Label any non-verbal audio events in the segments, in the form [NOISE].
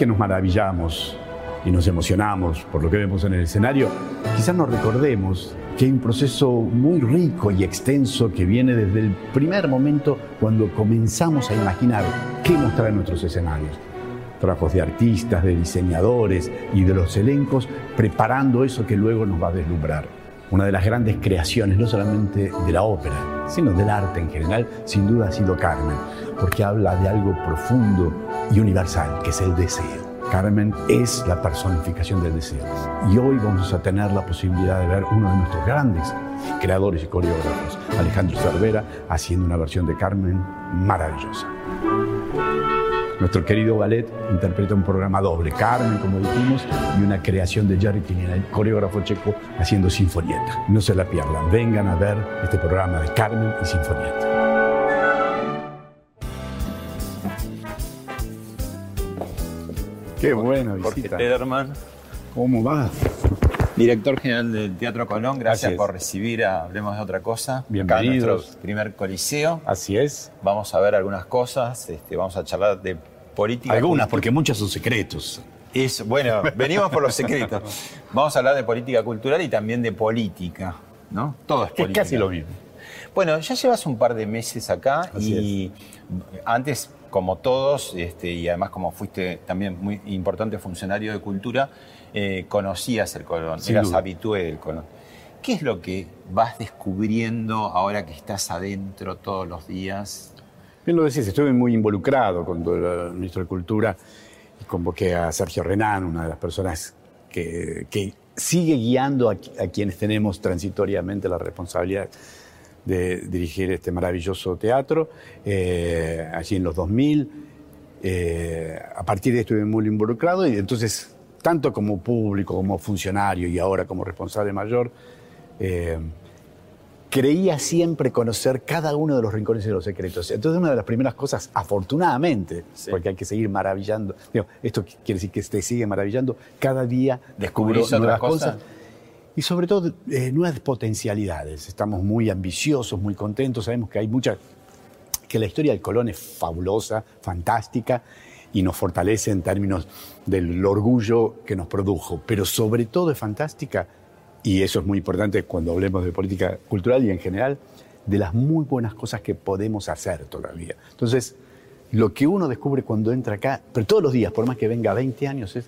Que nos maravillamos y nos emocionamos por lo que vemos en el escenario, quizás nos recordemos que hay un proceso muy rico y extenso que viene desde el primer momento cuando comenzamos a imaginar qué mostrar en nuestros escenarios. Trabajos de artistas, de diseñadores y de los elencos preparando eso que luego nos va a deslumbrar. Una de las grandes creaciones, no solamente de la ópera, sino del arte en general, sin duda ha sido Carmen, porque habla de algo profundo y universal, que es el deseo. Carmen es la personificación del deseo. Y hoy vamos a tener la posibilidad de ver uno de nuestros grandes creadores y coreógrafos, Alejandro Cervera, haciendo una versión de Carmen maravillosa. Nuestro querido ballet interpreta un programa doble, Carmen, como dijimos, y una creación de Jerry el coreógrafo checo, haciendo Sinfonieta. No se la pierdan, vengan a ver este programa de Carmen y Sinfonieta. Qué buena Jorge visita. Tederman, ¿Cómo va? director general del Teatro Colón. Gracias por recibir a Hablemos de otra cosa. Acá Bienvenidos. nuestro primer coliseo. Así es. Vamos a ver algunas cosas, este, vamos a charlar de política. Algunas, porque muchas son secretos. Es, bueno, [LAUGHS] venimos por los secretos. Vamos a hablar de política cultural y también de política, ¿no? Todo es Que es política. casi lo mismo. Bueno, ya llevas un par de meses acá Así y antes, como todos, este, y además como fuiste también muy importante funcionario de cultura, eh, conocías el Colón, Sin eras duda. habitué del Colón. ¿Qué es lo que vas descubriendo ahora que estás adentro todos los días? Bien lo decís, estuve muy involucrado con el ministro de Cultura y convoqué a Sergio Renán, una de las personas que, que sigue guiando a quienes tenemos transitoriamente la responsabilidad de dirigir este maravilloso teatro, eh, allí en los 2000. eh, a partir de ahí estuve muy involucrado y entonces, tanto como público, como funcionario y ahora como responsable mayor, eh, creía siempre conocer cada uno de los rincones y los secretos. Entonces, una de las primeras cosas, afortunadamente, Sí. porque hay que seguir maravillando, digo, esto quiere decir que te sigue maravillando, cada día descubro ¿Descubrís otras nuevas cosas? cosas. Y sobre todo, eh, nuevas potencialidades. Estamos muy ambiciosos, muy contentos, sabemos que hay muchas que la historia del Colón es fabulosa, fantástica y nos fortalece en términos del orgullo que nos produjo, pero sobre todo es fantástica, y eso es muy importante cuando hablemos de política cultural y en general, de las muy buenas cosas que podemos hacer todavía. Entonces, lo que uno descubre cuando entra acá, pero todos los días, por más que venga 20 años, es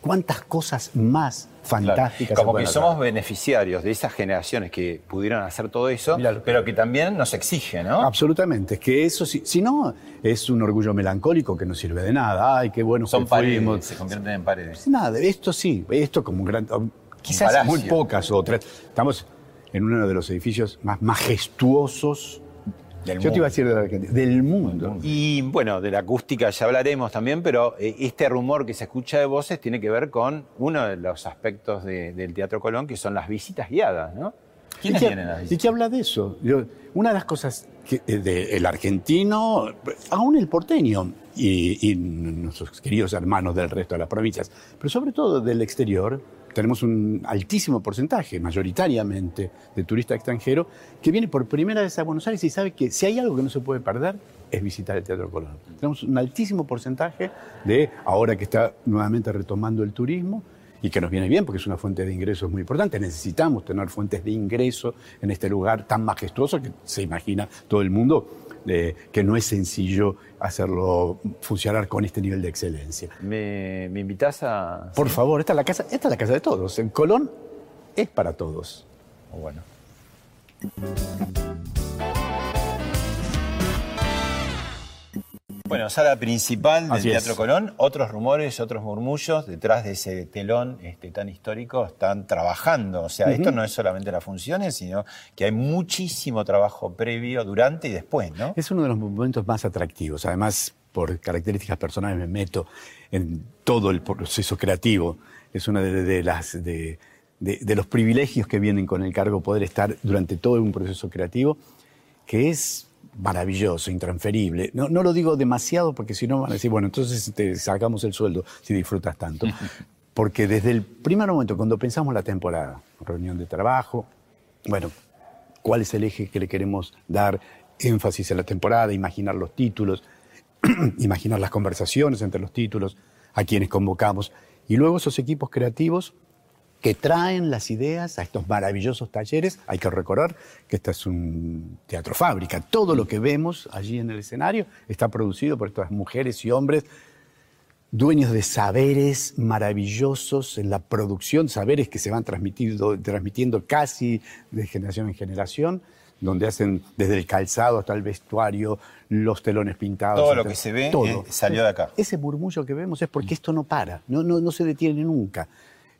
cuántas cosas más Claro. fantásticas. se Como que hacer. somos beneficiarios de esas generaciones que pudieron hacer todo eso, pero que también nos exige, ¿no? Absolutamente, es que eso, si, si no, es un orgullo melancólico que no sirve de nada. Ay, qué bueno Son que paredes, fuimos. se convierten en paredes. Nada, esto sí, esto como un gran. Quizás palacio. muy pocas otras. Estamos en uno de los edificios más majestuosos. Del yo te iba a mundo. decir de la Argentina, del mundo. Y bueno, de la acústica ya hablaremos también, pero eh, este rumor que se escucha de voces tiene que ver con uno de los aspectos de- del Teatro Colón, que son las visitas guiadas, ¿no? ¿Quiénes ¿Y qué- vienen las ¿Y qué habla de eso? Yo- una de las cosas eh, de- el argentino, aún el porteño y, y nuestros queridos hermanos del resto de las provincias, pero sobre todo del exterior, tenemos un altísimo porcentaje, mayoritariamente, de turista extranjero que viene por primera vez a Buenos Aires y sabe que si hay algo que no se puede perder es visitar el Teatro Colón. Tenemos un altísimo porcentaje de, ahora que está nuevamente retomando el turismo, y que nos viene bien porque es una fuente de ingresos muy importante. Necesitamos tener fuentes de ingreso en este lugar tan majestuoso que se imagina todo el mundo que no es sencillo hacerlo funcionar con este nivel de excelencia. ¿Me, me invitas a...? Por favor, esta es, la casa, esta es la casa de todos. En Colón es para todos. Bueno. Bueno, sala principal del Teatro Colón, otros rumores, otros murmullos, detrás de ese telón este, tan histórico están trabajando. O sea, esto no es solamente las funciones, sino que hay muchísimo trabajo previo, durante y después, ¿no? Es uno de los momentos más atractivos. Además, por características personales me meto en todo el proceso creativo. Es una de, las... De, de, los privilegios que vienen con el cargo poder estar durante todo un proceso creativo, que es maravilloso, intransferible. No, no lo digo demasiado porque si no van a decir, bueno, entonces te sacamos el sueldo si disfrutas tanto. [LAUGHS] Porque desde el primer momento, cuando pensamos la temporada, reunión de trabajo, bueno, cuál es el eje que le queremos dar énfasis en la temporada, imaginar los títulos, [CLEARS THROAT] imaginar las conversaciones entre los títulos, a quienes convocamos, y luego esos equipos creativos que traen las ideas a estos maravillosos talleres. Hay que recordar que este es un teatro fábrica. Todo lo que vemos allí en el escenario está producido por estas mujeres y hombres dueños de saberes maravillosos en la producción, saberes que se van transmitiendo, transmitiendo casi de generación en generación, donde hacen desde el calzado hasta el vestuario, los telones pintados. Todo lo que se ve eh, salió de acá. Ese murmullo que vemos es porque esto no para, no, no, no se detiene nunca.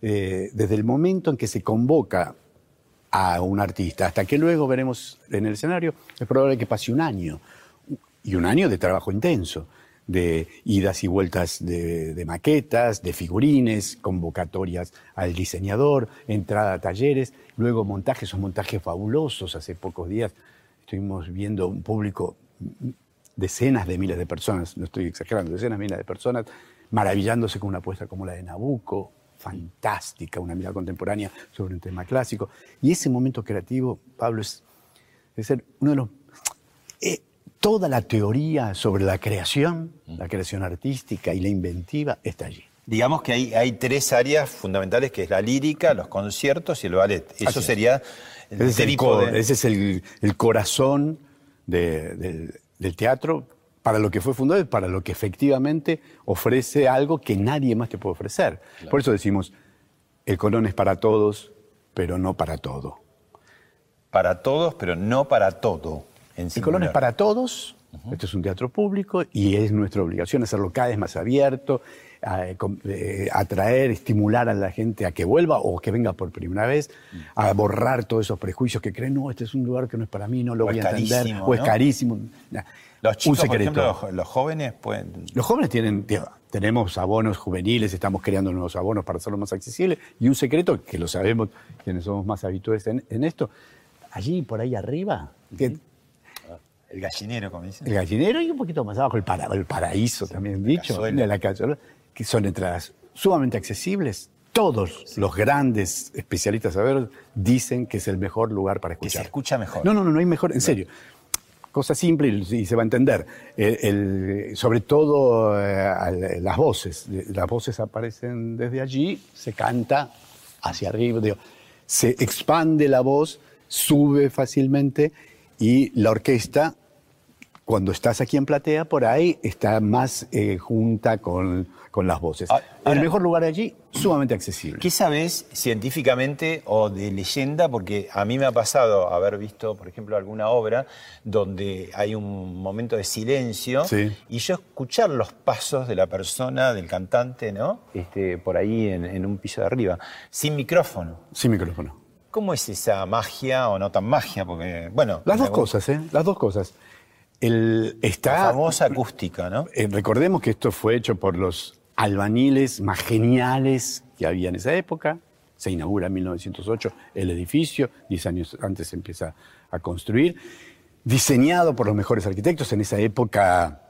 Eh, desde el momento en que se convoca a un artista hasta que luego veremos en el escenario, es probable que pase un año, y un año de trabajo intenso, de idas y vueltas de, maquetas, de figurines, convocatorias al diseñador, entrada a talleres, luego montajes, son montajes fabulosos. Hace pocos días estuvimos viendo un público, decenas de miles de personas, no estoy exagerando, decenas de miles de personas, maravillándose con una apuesta como la de Nabucco, fantástica, una mirada contemporánea sobre un tema clásico. Y ese momento creativo, Pablo, es, ser uno de los... Eh, toda la teoría sobre la creación, la creación artística y la inventiva está allí. Digamos que hay, hay tres áreas fundamentales, que es la lírica, los conciertos y el ballet. Eso sería el ese, es el, corazón del, del teatro para lo que fue fundado y para lo que efectivamente ofrece algo que nadie más te puede ofrecer. Por eso decimos, el Colón es para todos, pero no para todo. Para todos, pero no para todo. el Colón es para todos, esto es un teatro público y es nuestra obligación hacerlo cada vez más abierto, eh, atraer, estimular a la gente a que vuelva o que venga por primera vez, a borrar todos esos prejuicios que creen, no, este es un lugar que no es para mí, no lo voy a entender, o es carísimo. Los chicos, por ejemplo, los, jóvenes pueden... Los jóvenes tienen, tenemos abonos juveniles, estamos creando nuevos abonos para hacerlo más accesible, y un secreto, que lo sabemos quienes somos más habituales en, esto, allí por ahí arriba, que, el gallinero, como dicen. El gallinero y un poquito más abajo, el, el paraíso también dicho, de la calle, que son entradas sumamente accesibles. Todos los grandes especialistas a ver dicen que es el mejor lugar para escuchar. Que se escucha mejor. No, no, no, no hay mejor, en serio cosa simple y, se va a entender. Sobre todo eh, las voces. Las voces aparecen desde allí, se canta hacia arriba, se expande la voz, sube fácilmente y la orquesta, cuando estás aquí en platea, por ahí está más eh, junta con con las voces. Ah, el mejor lugar allí, sumamente accesible. ¿Qué sabes científicamente o de leyenda? Porque a mí me ha pasado haber visto, por ejemplo, alguna obra donde hay un momento de silencio y yo escuchar los pasos de la persona, del cantante, ¿no? Este, por ahí en, un piso de arriba, sin micrófono. Sin micrófono. ¿Cómo es esa magia o no tan magia? Porque, bueno. Las dos cosas, ¿eh? Las dos cosas. El, está, la famosa acústica, ¿no? Eh, recordemos que esto fue hecho por los albaniles más geniales que había en esa época. Se inaugura en 1908 el edificio, 10 años antes se empieza a construir. Diseñado por los mejores arquitectos, en esa época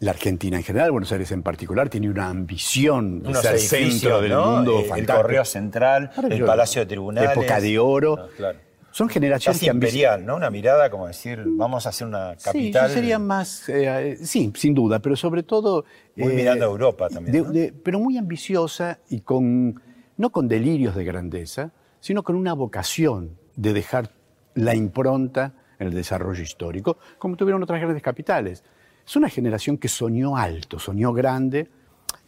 la Argentina en general, Buenos Aires en particular, tiene una ambición de ser centro del mundo. Eh, el Correo Central, el Palacio de Tribunales. Época de oro. Son generaciones Casi imperial, ¿no? Una mirada como decir, vamos a hacer una capital. Sí, sería más, eh, sí, sin duda, pero sobre todo... Muy mirando a Europa también. pero muy ambiciosa y con, no con delirios de grandeza, sino con una vocación de dejar la impronta en el desarrollo histórico, como tuvieron otras grandes capitales. Es una generación que soñó alto, soñó grande,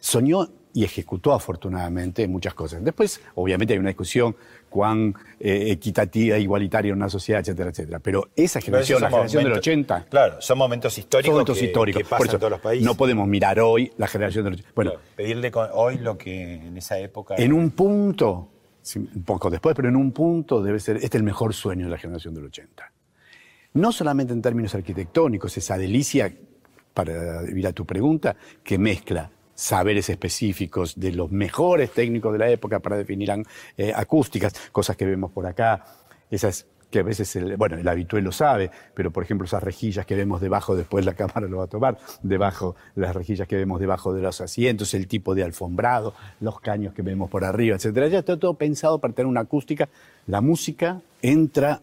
soñó y ejecutó afortunadamente muchas cosas. Después, obviamente, hay una discusión cuán eh, equitativa, igualitaria en una sociedad, etcétera, etcétera. Pero esa generación, la generación del 80... Claro, son momentos históricos, momentos que, históricos. pasan en todos los países. No podemos mirar hoy la generación del 80. Bueno, pedirle hoy lo que en esa época... En un punto, un poco después, pero en un punto debe ser, este es el mejor sueño de la generación del 80. No solamente en términos arquitectónicos, esa delicia para ir a tu pregunta, que mezcla saberes específicos de los mejores técnicos de la época para definir eh, acústicas, cosas que vemos por acá, esas que a veces, el, bueno, el habitual lo sabe, pero por ejemplo esas rejillas que vemos debajo, después la cámara lo va a tomar, debajo, las rejillas que vemos debajo de los asientos, el tipo de alfombrado, los caños que vemos por arriba, etcétera. Ya está todo pensado para tener una acústica. La música entra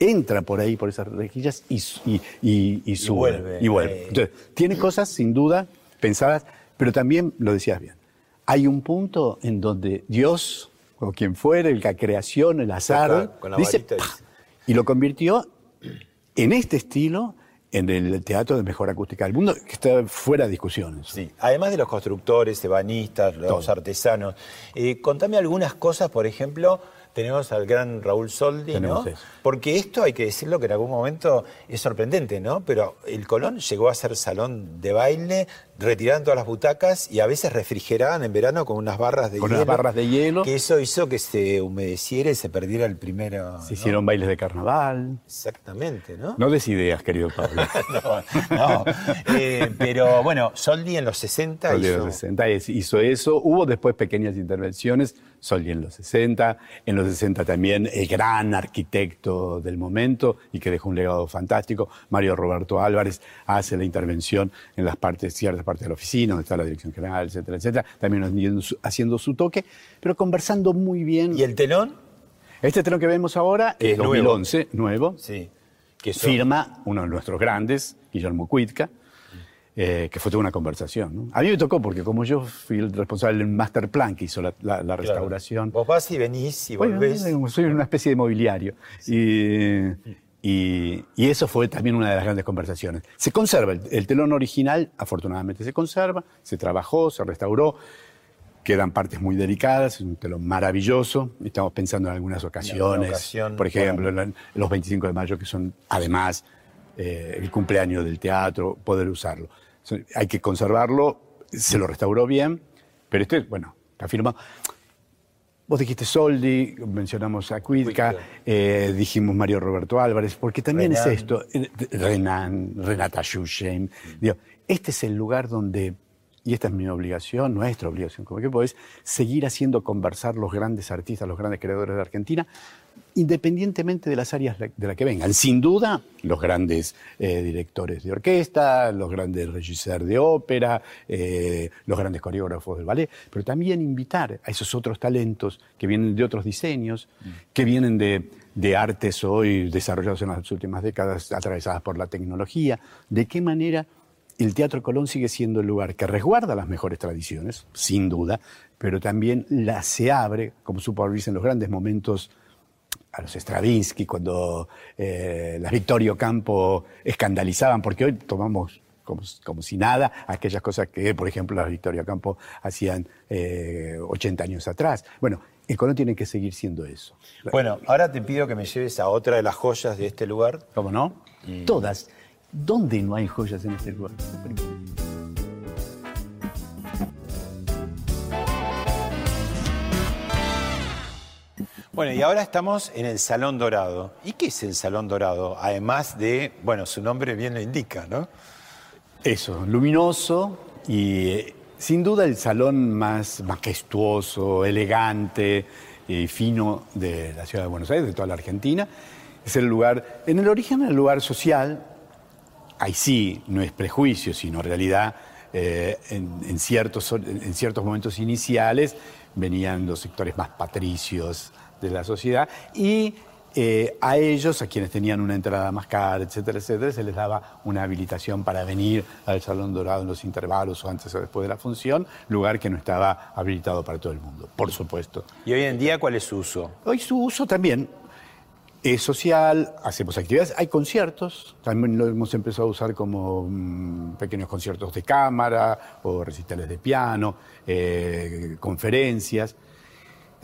entra por ahí, por esas rejillas y, y, sube. Y vuelve. Entonces, tiene cosas, sin duda, pensadas, pero también, lo decías bien, hay un punto en donde Dios, o quien fuere, la creación, el azar, dice, y lo convirtió en este estilo en el teatro de mejor acústica del mundo, que está fuera de discusiones. Sí, además de los constructores, ebanistas, los artesanos, eh, contame algunas cosas, por ejemplo, tenemos al gran Raúl Soldi, ¿no? Porque esto hay que decirlo que en algún momento es sorprendente, ¿no? Pero el Colón llegó a ser salón de baile, retiraban todas las butacas y a veces refrigeraban en verano con unas barras de hielo. Con unas barras de hielo. Que eso hizo que se humedeciera y se perdiera el primero. Se hicieron bailes de carnaval. Exactamente, ¿no? No des ideas, querido Pablo. [LAUGHS] no, no. Eh, pero bueno, Soldi en los 60 Soldi en los 60 hizo eso. Hubo después pequeñas intervenciones Soldi en los 60, en los 60 también el gran arquitecto del momento y que dejó un legado fantástico, Mario Roberto Álvarez, hace la intervención en las partes, ciertas partes de la oficina, donde está la dirección general, etcétera, etcétera, también haciendo su toque, pero conversando muy bien. ¿Y el telón? Este telón que vemos ahora es 2011, nuevo. Sí. Que firma uno de nuestros grandes, Guillermo Cuitca, eh, que fue toda una conversación. A mí me tocó porque como yo fui el responsable del master plan que hizo la, restauración. Vos vas y venís y volvés. soy una especie de mobiliario. Y, eso fue también una de las grandes conversaciones. Se conserva, el, telón original afortunadamente se conserva, se trabajó, se restauró, quedan partes muy delicadas, es un telón maravilloso. Estamos pensando en algunas ocasiones, por ejemplo, los 25 de mayo, que son además eh, el cumpleaños del teatro, poder usarlo. Hay que conservarlo, se lo restauró bien, pero este, bueno, está firmado. Vos dijiste Soldi, mencionamos a Cuidca, eh, dijimos Mario Roberto Álvarez, porque también es esto, eh, Renan, Renata Shushen. este es el lugar donde, y esta es mi obligación, nuestra obligación como equipo, es seguir haciendo conversar los grandes artistas, los grandes creadores de Argentina, independientemente de las áreas de las que vengan. Sin duda, los grandes eh, directores de orquesta, los grandes regisseurs de ópera, eh, los grandes coreógrafos del ballet, pero también invitar a esos otros talentos que vienen de otros diseños, que vienen de, de artes hoy desarrollados en las últimas décadas, atravesadas por la tecnología, de qué manera el Teatro Colón sigue siendo el lugar que resguarda las mejores tradiciones, sin duda, pero también la se abre, como supo en los grandes momentos a los Stravinsky, cuando eh, las Victorio Campo escandalizaban, porque hoy tomamos como, si nada aquellas cosas que, por ejemplo, las Victorio Campo hacían 80 eh, años atrás. Bueno, el Colón tiene que seguir siendo eso. Bueno, ahora te pido que me lleves a otra de las joyas de este lugar. ¿Cómo no? Todas. ¿Dónde no hay joyas en este lugar? Bueno, y ahora estamos en el Salón Dorado. ¿Y qué es el Salón Dorado? Además de, bueno, su nombre bien lo indica, ¿no? Eso, luminoso y eh, sin duda el salón más majestuoso, elegante y fino de la ciudad de Buenos Aires, de toda la Argentina. Es el lugar, en el origen el lugar social, ahí sí, no es prejuicio, sino realidad, eh, en, ciertos, en ciertos momentos iniciales venían los sectores más patricios de la sociedad y eh, a ellos, a quienes tenían una entrada más cara, etcétera, etcétera, se les daba una habilitación para venir al Salón Dorado en los intervalos o antes o después de la función, lugar que no estaba habilitado para todo el mundo, por supuesto. ¿Y hoy en día cuál es su uso? Hoy su uso también es social, hacemos actividades, hay conciertos, también lo hemos empezado a usar como mm, pequeños conciertos de cámara o recitales de piano, eh, conferencias.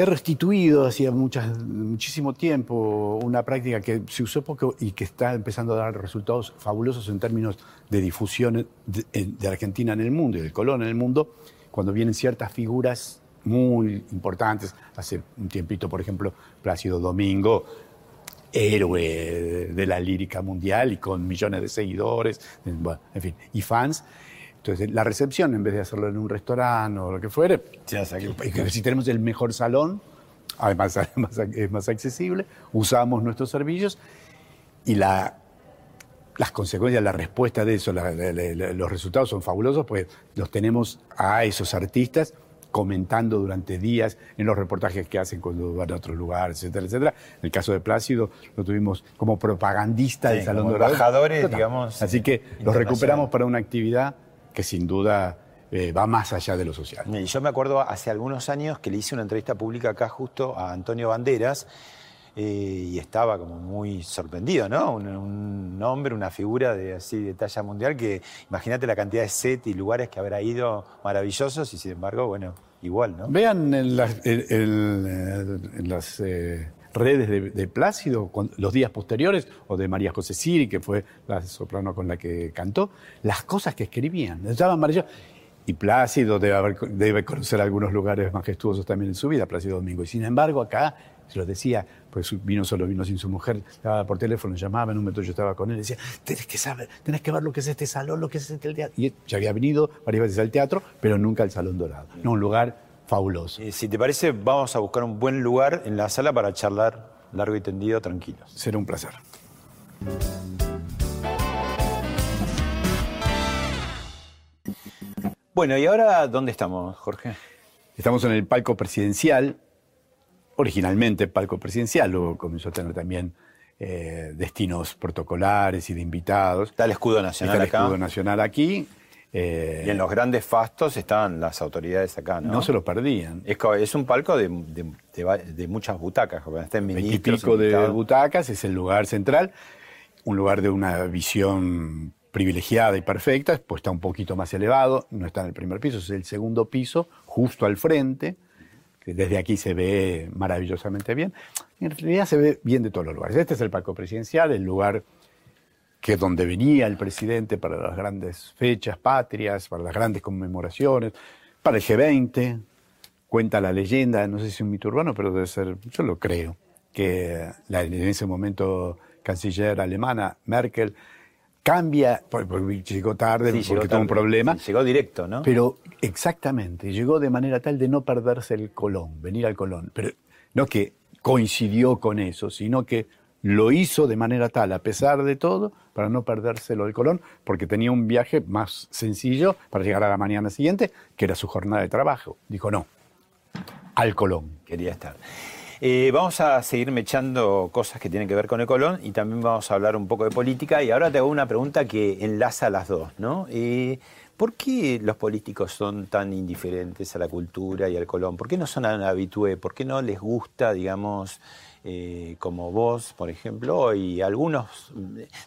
He restituido hacía muchísimo tiempo una práctica que se usó poco y que está empezando a dar resultados fabulosos en términos de difusión de, Argentina en el mundo y del Colón en el mundo, cuando vienen ciertas figuras muy importantes. Hace un tiempito, por ejemplo, Plácido Domingo, héroe de la lírica mundial y con millones de seguidores, en fin, y fans. Entonces, la recepción, en vez de hacerlo en un restaurante o lo que fuere, si tenemos el mejor salón, [LAUGHS] además, es más accesible, usamos nuestros servicios y la, las consecuencias, la respuesta de eso, los resultados son fabulosos, pues los tenemos a esos artistas comentando durante días en los reportajes que hacen cuando van a otros lugares, etcétera, etcétera. En el caso de Plácido lo tuvimos como propagandista del Salón Dorado. Embajadores, digamos. Así que los recuperamos para una actividad que sin duda eh, va más allá de lo social. Yo me acuerdo hace algunos años que le hice una entrevista pública acá justo a Antonio Banderas eh, y estaba como muy sorprendido, ¿no? Un, hombre, una figura de así de talla mundial que imagínate la cantidad de set y lugares que habrá ido maravillosos y sin embargo, bueno, igual, ¿no? Vean en las, en, las eh, redes de, Plácido, los días posteriores, o de María José Siri, que fue la soprano con la que cantó, las cosas que escribían. Estaban. Y Plácido debe, debe conocer algunos lugares majestuosos también en su vida, Plácido Domingo. Y sin embargo, acá, se lo decía, pues vino solo, vino sin su mujer, estaba por teléfono, llamaba, en un momento yo estaba con él, decía, tenés que saber, tenés que ver lo que es este salón, lo que es este teatro. Y ya había venido varias veces al teatro, pero nunca al Salón Dorado. No, un lugar fabuloso. si te parece, vamos a buscar un buen lugar en la sala para charlar largo y tendido, tranquilos. Será un placer. Bueno, ¿y ahora dónde estamos, Jorge? Estamos en el palco presidencial, originalmente palco presidencial, luego comenzó a tener también eh, destinos protocolares y de invitados. Está el escudo nacional Está el escudo nacional aquí. Eh, y en los grandes fastos estaban las autoridades acá, ¿no? No se lo perdían. Es, un palco de, muchas butacas, están pico de butacas, es el lugar central, un lugar de una visión privilegiada y perfecta, pues está un poquito más elevado, no está en el primer piso, es el segundo piso, justo al frente, que desde aquí se ve maravillosamente bien. En realidad se ve bien de todos los lugares. Este es el palco presidencial, el lugar que es donde venía el presidente para las grandes fechas patrias, para las grandes conmemoraciones, para el G20. Cuenta la leyenda, no sé si es un mito urbano, pero debe ser, yo lo creo, que la, en ese momento canciller alemana Merkel cambia, porque llegó tarde, porque tuvo un problema. llegó directo, ¿no? Pero exactamente, llegó de manera tal de no perderse el Colón, venir al Colón. Pero no que coincidió con eso, sino que lo hizo de manera tal, a pesar de todo, para no perdérselo del Colón, porque tenía un viaje más sencillo para llegar a la mañana siguiente, que era su jornada de trabajo. Dijo, no, al Colón. Quería estar. Eh, vamos a seguir mechando cosas que tienen que ver con el Colón y también vamos a hablar un poco de política. Y ahora te hago una pregunta que enlaza a las dos, ¿no? Eh, ¿Por qué los políticos son tan indiferentes a la cultura y al Colón? ¿Por qué no son habitué? ¿Por qué no les gusta, digamos, eh, como vos, por ejemplo, y algunos,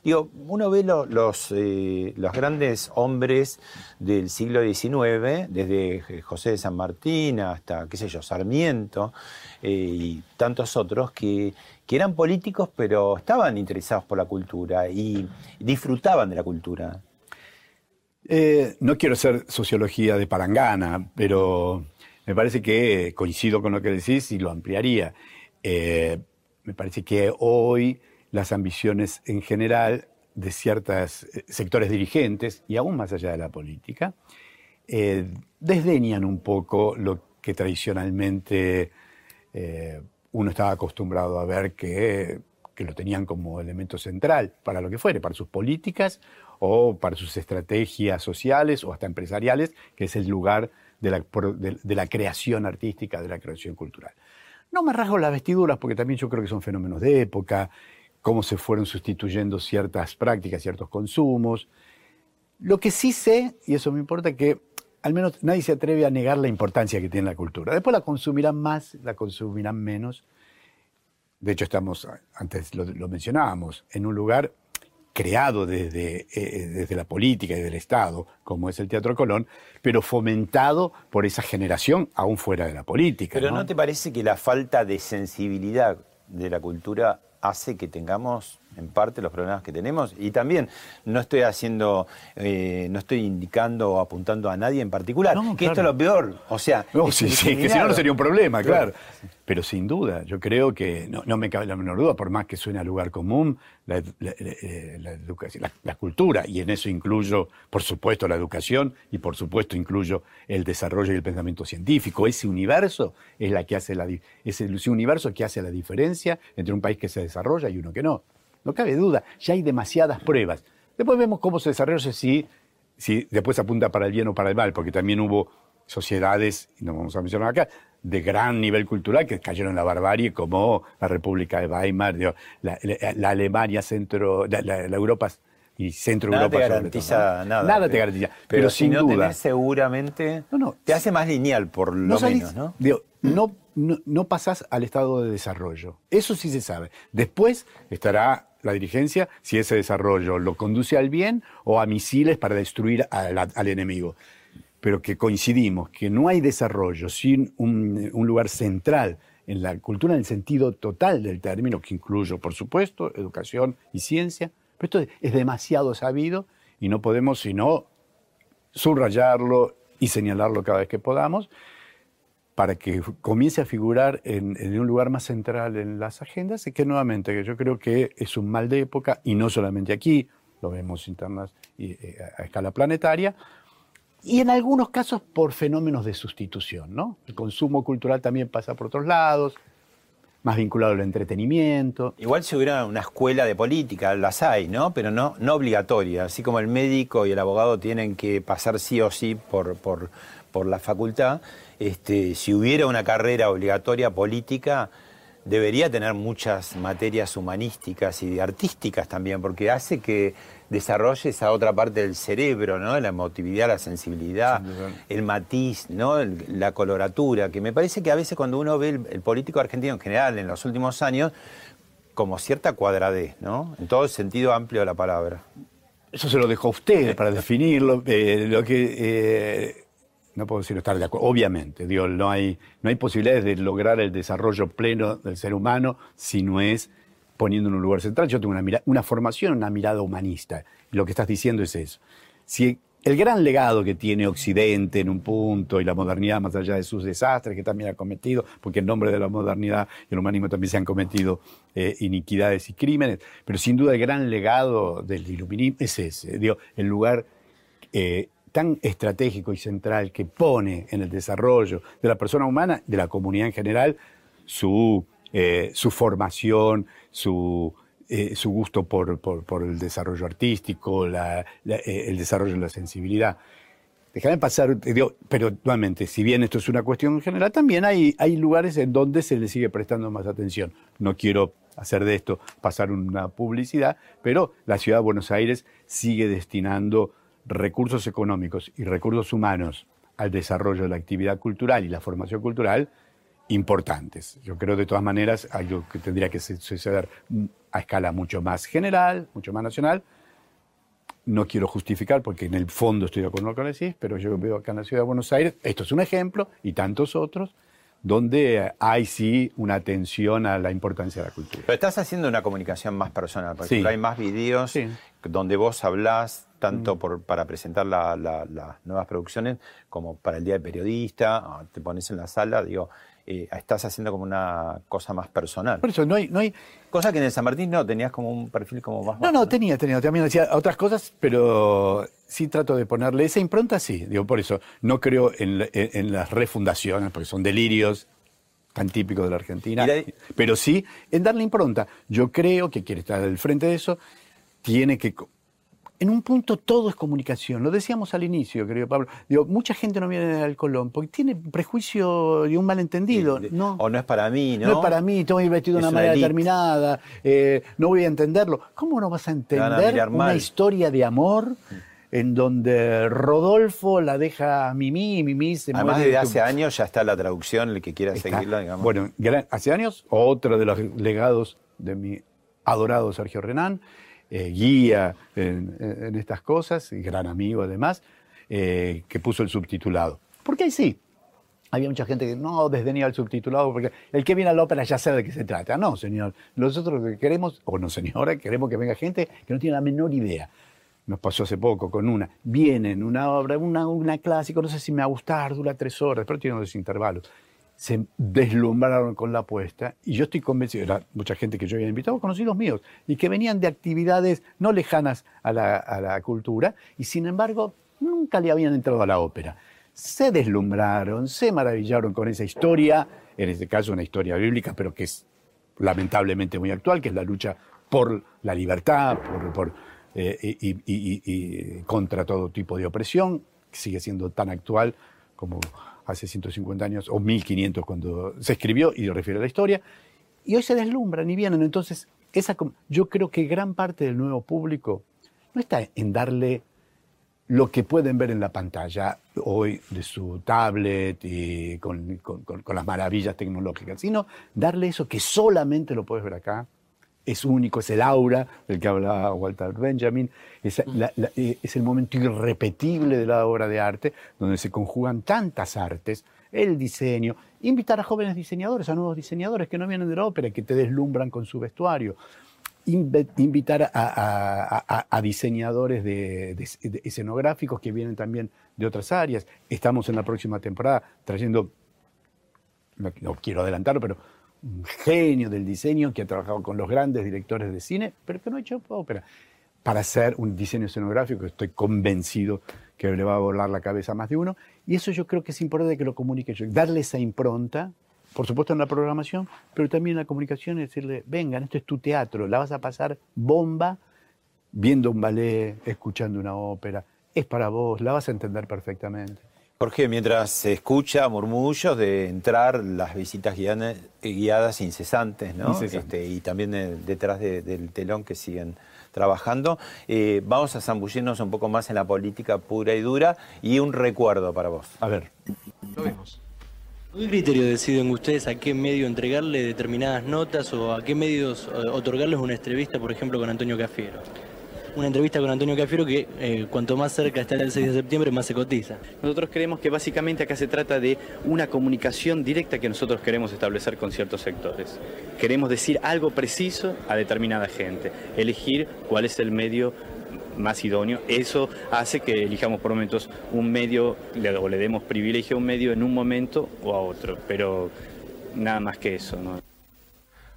digo, uno ve los, eh, los grandes hombres del siglo XIX, desde José de San Martín hasta, qué sé yo, Sarmiento eh, y tantos otros, que, que eran políticos pero estaban interesados por la cultura y disfrutaban de la cultura. no quiero hacer sociología de palangana, pero me parece que coincido con lo que decís y lo ampliaría. Eh, me parece que hoy las ambiciones en general de ciertos eh, sectores dirigentes, y aún más allá de la política, eh, desdeñan un poco lo que tradicionalmente uno estaba acostumbrado a ver que lo tenían como elemento central para lo que fuere, para sus políticas o para sus estrategias sociales o hasta empresariales, que es el lugar de la creación artística, de la creación cultural. No me rasgo las vestiduras porque también yo creo que son fenómenos de época, cómo se fueron sustituyendo ciertas prácticas, ciertos consumos. Lo que sí sé, y eso me importa, que al menos nadie se atreve a negar la importancia que tiene la cultura. Después la consumirán más, la consumirán menos. De hecho, estamos, antes lo, mencionábamos, en un lugar creado desde, eh, eh, desde la política y del Estado, como es el Teatro Colón, pero fomentado por esa generación aún fuera de la política. Pero ¿no te parece que la falta de sensibilidad de la cultura hace que tengamos en parte los problemas que tenemos y también no estoy haciendo, eh, no estoy indicando o apuntando a nadie en particular, que esto es lo peor, o sea... No, sí, sí, que si no no sería un problema, claro. Pero sin duda, yo creo que, no, me cabe la menor duda, por más que suene a lugar común, la, educación, la, cultura, y en eso incluyo, por supuesto, la educación, y por supuesto incluyo el desarrollo y el pensamiento científico. Ese universo es la que hace la, ese universo que hace la diferencia entre un país que se desarrolla y uno que no. No cabe duda, ya hay demasiadas pruebas. Después vemos cómo se desarrolla si, si después apunta para el bien o para el mal, porque también hubo sociedades, no vamos a mencionar acá, de gran nivel cultural que cayeron en la barbarie, como la República de Weimar, la, Alemania, centro, la, Europa y centro nada Europa. Te garantiza nada. Nada te garantiza. Pero, sin no duda. Tenés seguramente te hace más lineal, por lo menos, ¿no? no, no, no pasás al estado de desarrollo. Eso sí se sabe. Después estará la dirigencia si ese desarrollo lo conduce al bien o a misiles para destruir al, enemigo. Pero que coincidimos que no hay desarrollo sin un, lugar central en la cultura en el sentido total del término, que incluyo, por supuesto, educación y ciencia. Pero esto es demasiado sabido y no podemos sino subrayarlo y señalarlo cada vez que podamos para que comience a figurar en, un lugar más central en las agendas, y que nuevamente que yo creo que es un mal de época, y no solamente aquí, lo vemos internas eh, a escala planetaria, y en algunos casos por fenómenos de sustitución. ¿no? El consumo cultural también pasa por otros lados, más vinculado al entretenimiento. Igual si hubiera una escuela de política, las hay, ¿no? Pero no, no obligatoria. Así como el médico y el abogado tienen que pasar sí o sí por, por la facultad, este, si hubiera una carrera obligatoria política, debería tener muchas materias humanísticas y artísticas también, porque hace que desarrolle esa otra parte del cerebro, ¿no? La emotividad, la sensibilidad, el matiz, ¿no? la coloratura, que me parece que a veces cuando uno ve el, político argentino en general en los últimos años, como cierta cuadradez, ¿no? En todo el sentido amplio de la palabra. Eso se lo dejó a usted para definirlo. Eh, lo que eh, no puedo decir estar de acuerdo. Obviamente, no hay, no hay posibilidades de lograr el desarrollo pleno del ser humano si no es poniendo en un lugar central. Yo tengo una, una formación, una mirada humanista. Lo que estás diciendo es eso. Si el gran legado que tiene Occidente en un punto y la modernidad más allá de sus desastres que también ha cometido, porque en nombre de la modernidad y el humanismo también se han cometido eh, iniquidades y crímenes, pero sin duda el gran legado del iluminismo es ese, el lugar eh, tan estratégico y central que pone en el desarrollo de la persona humana, de la comunidad en general, su, eh, su formación, su, eh, su gusto por, por, el desarrollo artístico, eh, el desarrollo de la sensibilidad. Déjame pasar, pero nuevamente, si bien esto es una cuestión general, también hay, hay lugares en donde se le sigue prestando más atención. No quiero hacer de esto pasar una publicidad, pero la ciudad de Buenos Aires sigue destinando recursos económicos y recursos humanos al desarrollo de la actividad cultural y la formación cultural importantes. Yo creo de todas maneras algo que tendría que suceder a escala mucho más general, mucho más nacional. No quiero justificar porque en el fondo estoy de acuerdo con lo que decís, pero yo veo acá en la ciudad de Buenos Aires, esto es un ejemplo y tantos otros, donde hay sí una atención a la importancia de la cultura. Pero estás haciendo una comunicación más personal, porque hay más videos donde vos hablás tanto mm. por, para presentar las nuevas producciones como para el Día del Periodista, te pones en la sala, digo, eh, estás haciendo como una cosa más personal. Por eso, no hay, no hay... Cosa que en el San Martín no, tenías como un perfil como más... No, no, tenía, tenía, también hacía otras cosas, pero sí trato de ponerle esa impronta, sí, digo, por eso, no creo en, en las refundaciones, porque son delirios tan típico de la Argentina, pero sí en darle impronta. Yo creo que quiere estar al frente de eso, tiene que en un punto todo es comunicación. Lo decíamos al inicio, querido Pablo. Digo, mucha gente no viene al Colón porque tiene prejuicio y un malentendido. no. O no es para mí, ¿no? No es para mí, tengo que ir vestido de una, manera determinada, eh, no voy a entenderlo. ¿Cómo no vas a entender una historia de amor? en donde Rodolfo la deja a Mimi y Mimi se Además, desde hace años ya está la traducción, el que quiera seguirla, digamos. Bueno, hace años, otro de los legados de mi adorado Sergio Renán, eh, guía en, estas cosas, y gran amigo además, eh, que puso el subtitulado. Porque ahí sí, había mucha gente que no desdenía el subtitulado porque el que viene a la ópera ya sabe de qué se trata. No, señor. Nosotros queremos, o no señora, queremos que venga gente que no tiene la menor idea. Nos pasó hace poco con una. Vienen una obra, una, una clásica, no sé si me va a gustar, dura tres horas, pero tiene unos intervalos se deslumbraron con la apuesta y yo estoy convencido, era mucha gente que yo había invitado, conocidos míos, y que venían de actividades no lejanas a la, cultura y sin embargo nunca le habían entrado a la ópera. Se deslumbraron, se maravillaron con esa historia, en este caso una historia bíblica, pero que es lamentablemente muy actual, que es la lucha por la libertad, por, eh, y contra todo tipo de opresión, que sigue siendo tan actual como hace 150 años, o 1500 cuando se escribió y refiere a la historia, y hoy se deslumbran y vienen. Entonces, esa, yo creo que gran parte del nuevo público no está en darle lo que pueden ver en la pantalla hoy de su tablet y con, con las maravillas tecnológicas, sino darle eso que solamente lo puedes ver acá, es único, es el aura del que hablaba Walter Benjamin, es, eh, es, el momento irrepetible de la obra de arte, donde se conjugan tantas artes, el diseño, invitar a jóvenes diseñadores, a nuevos diseñadores que no vienen de la ópera, que te deslumbran con su vestuario, invitar a, diseñadores de, escenográficos que vienen también de otras áreas. Estamos en la próxima temporada trayendo, no quiero adelantarlo, pero genio del diseño que ha trabajado con los grandes directores de cine, pero que no ha hecho ópera, para hacer un diseño escenográfico estoy convencido que le va a volar la cabeza a más de uno. Y eso yo creo que es importante que lo comunique yo, darle esa impronta, por supuesto en la programación, pero también en la comunicación y decirle, vengan, esto es tu teatro, la vas a pasar bomba viendo un ballet, escuchando una ópera, es para vos, la vas a entender perfectamente. Jorge, mientras se escucha murmullos de entrar las visitas guiadas, incesantes, ¿no? Este, y también detrás del telón que siguen trabajando, eh, vamos a zambullirnos un poco más en la política pura y dura y un recuerdo para vos. A ver. Lo vemos. ¿Qué criterio deciden ustedes a qué medio entregarle determinadas notas o a qué medios eh, otorgarles una entrevista, por ejemplo, con Antonio Cafiero? Una entrevista con Antonio Cafiero que eh, cuanto más cerca está el 6 de septiembre, más se cotiza. Nosotros creemos que básicamente acá se trata de una comunicación directa que nosotros queremos establecer con ciertos sectores. Queremos decir algo preciso a determinada gente, elegir cuál es el medio más idóneo. Eso hace que elijamos por momentos un medio o le demos privilegio a un medio en un momento o a otro, pero nada más que eso.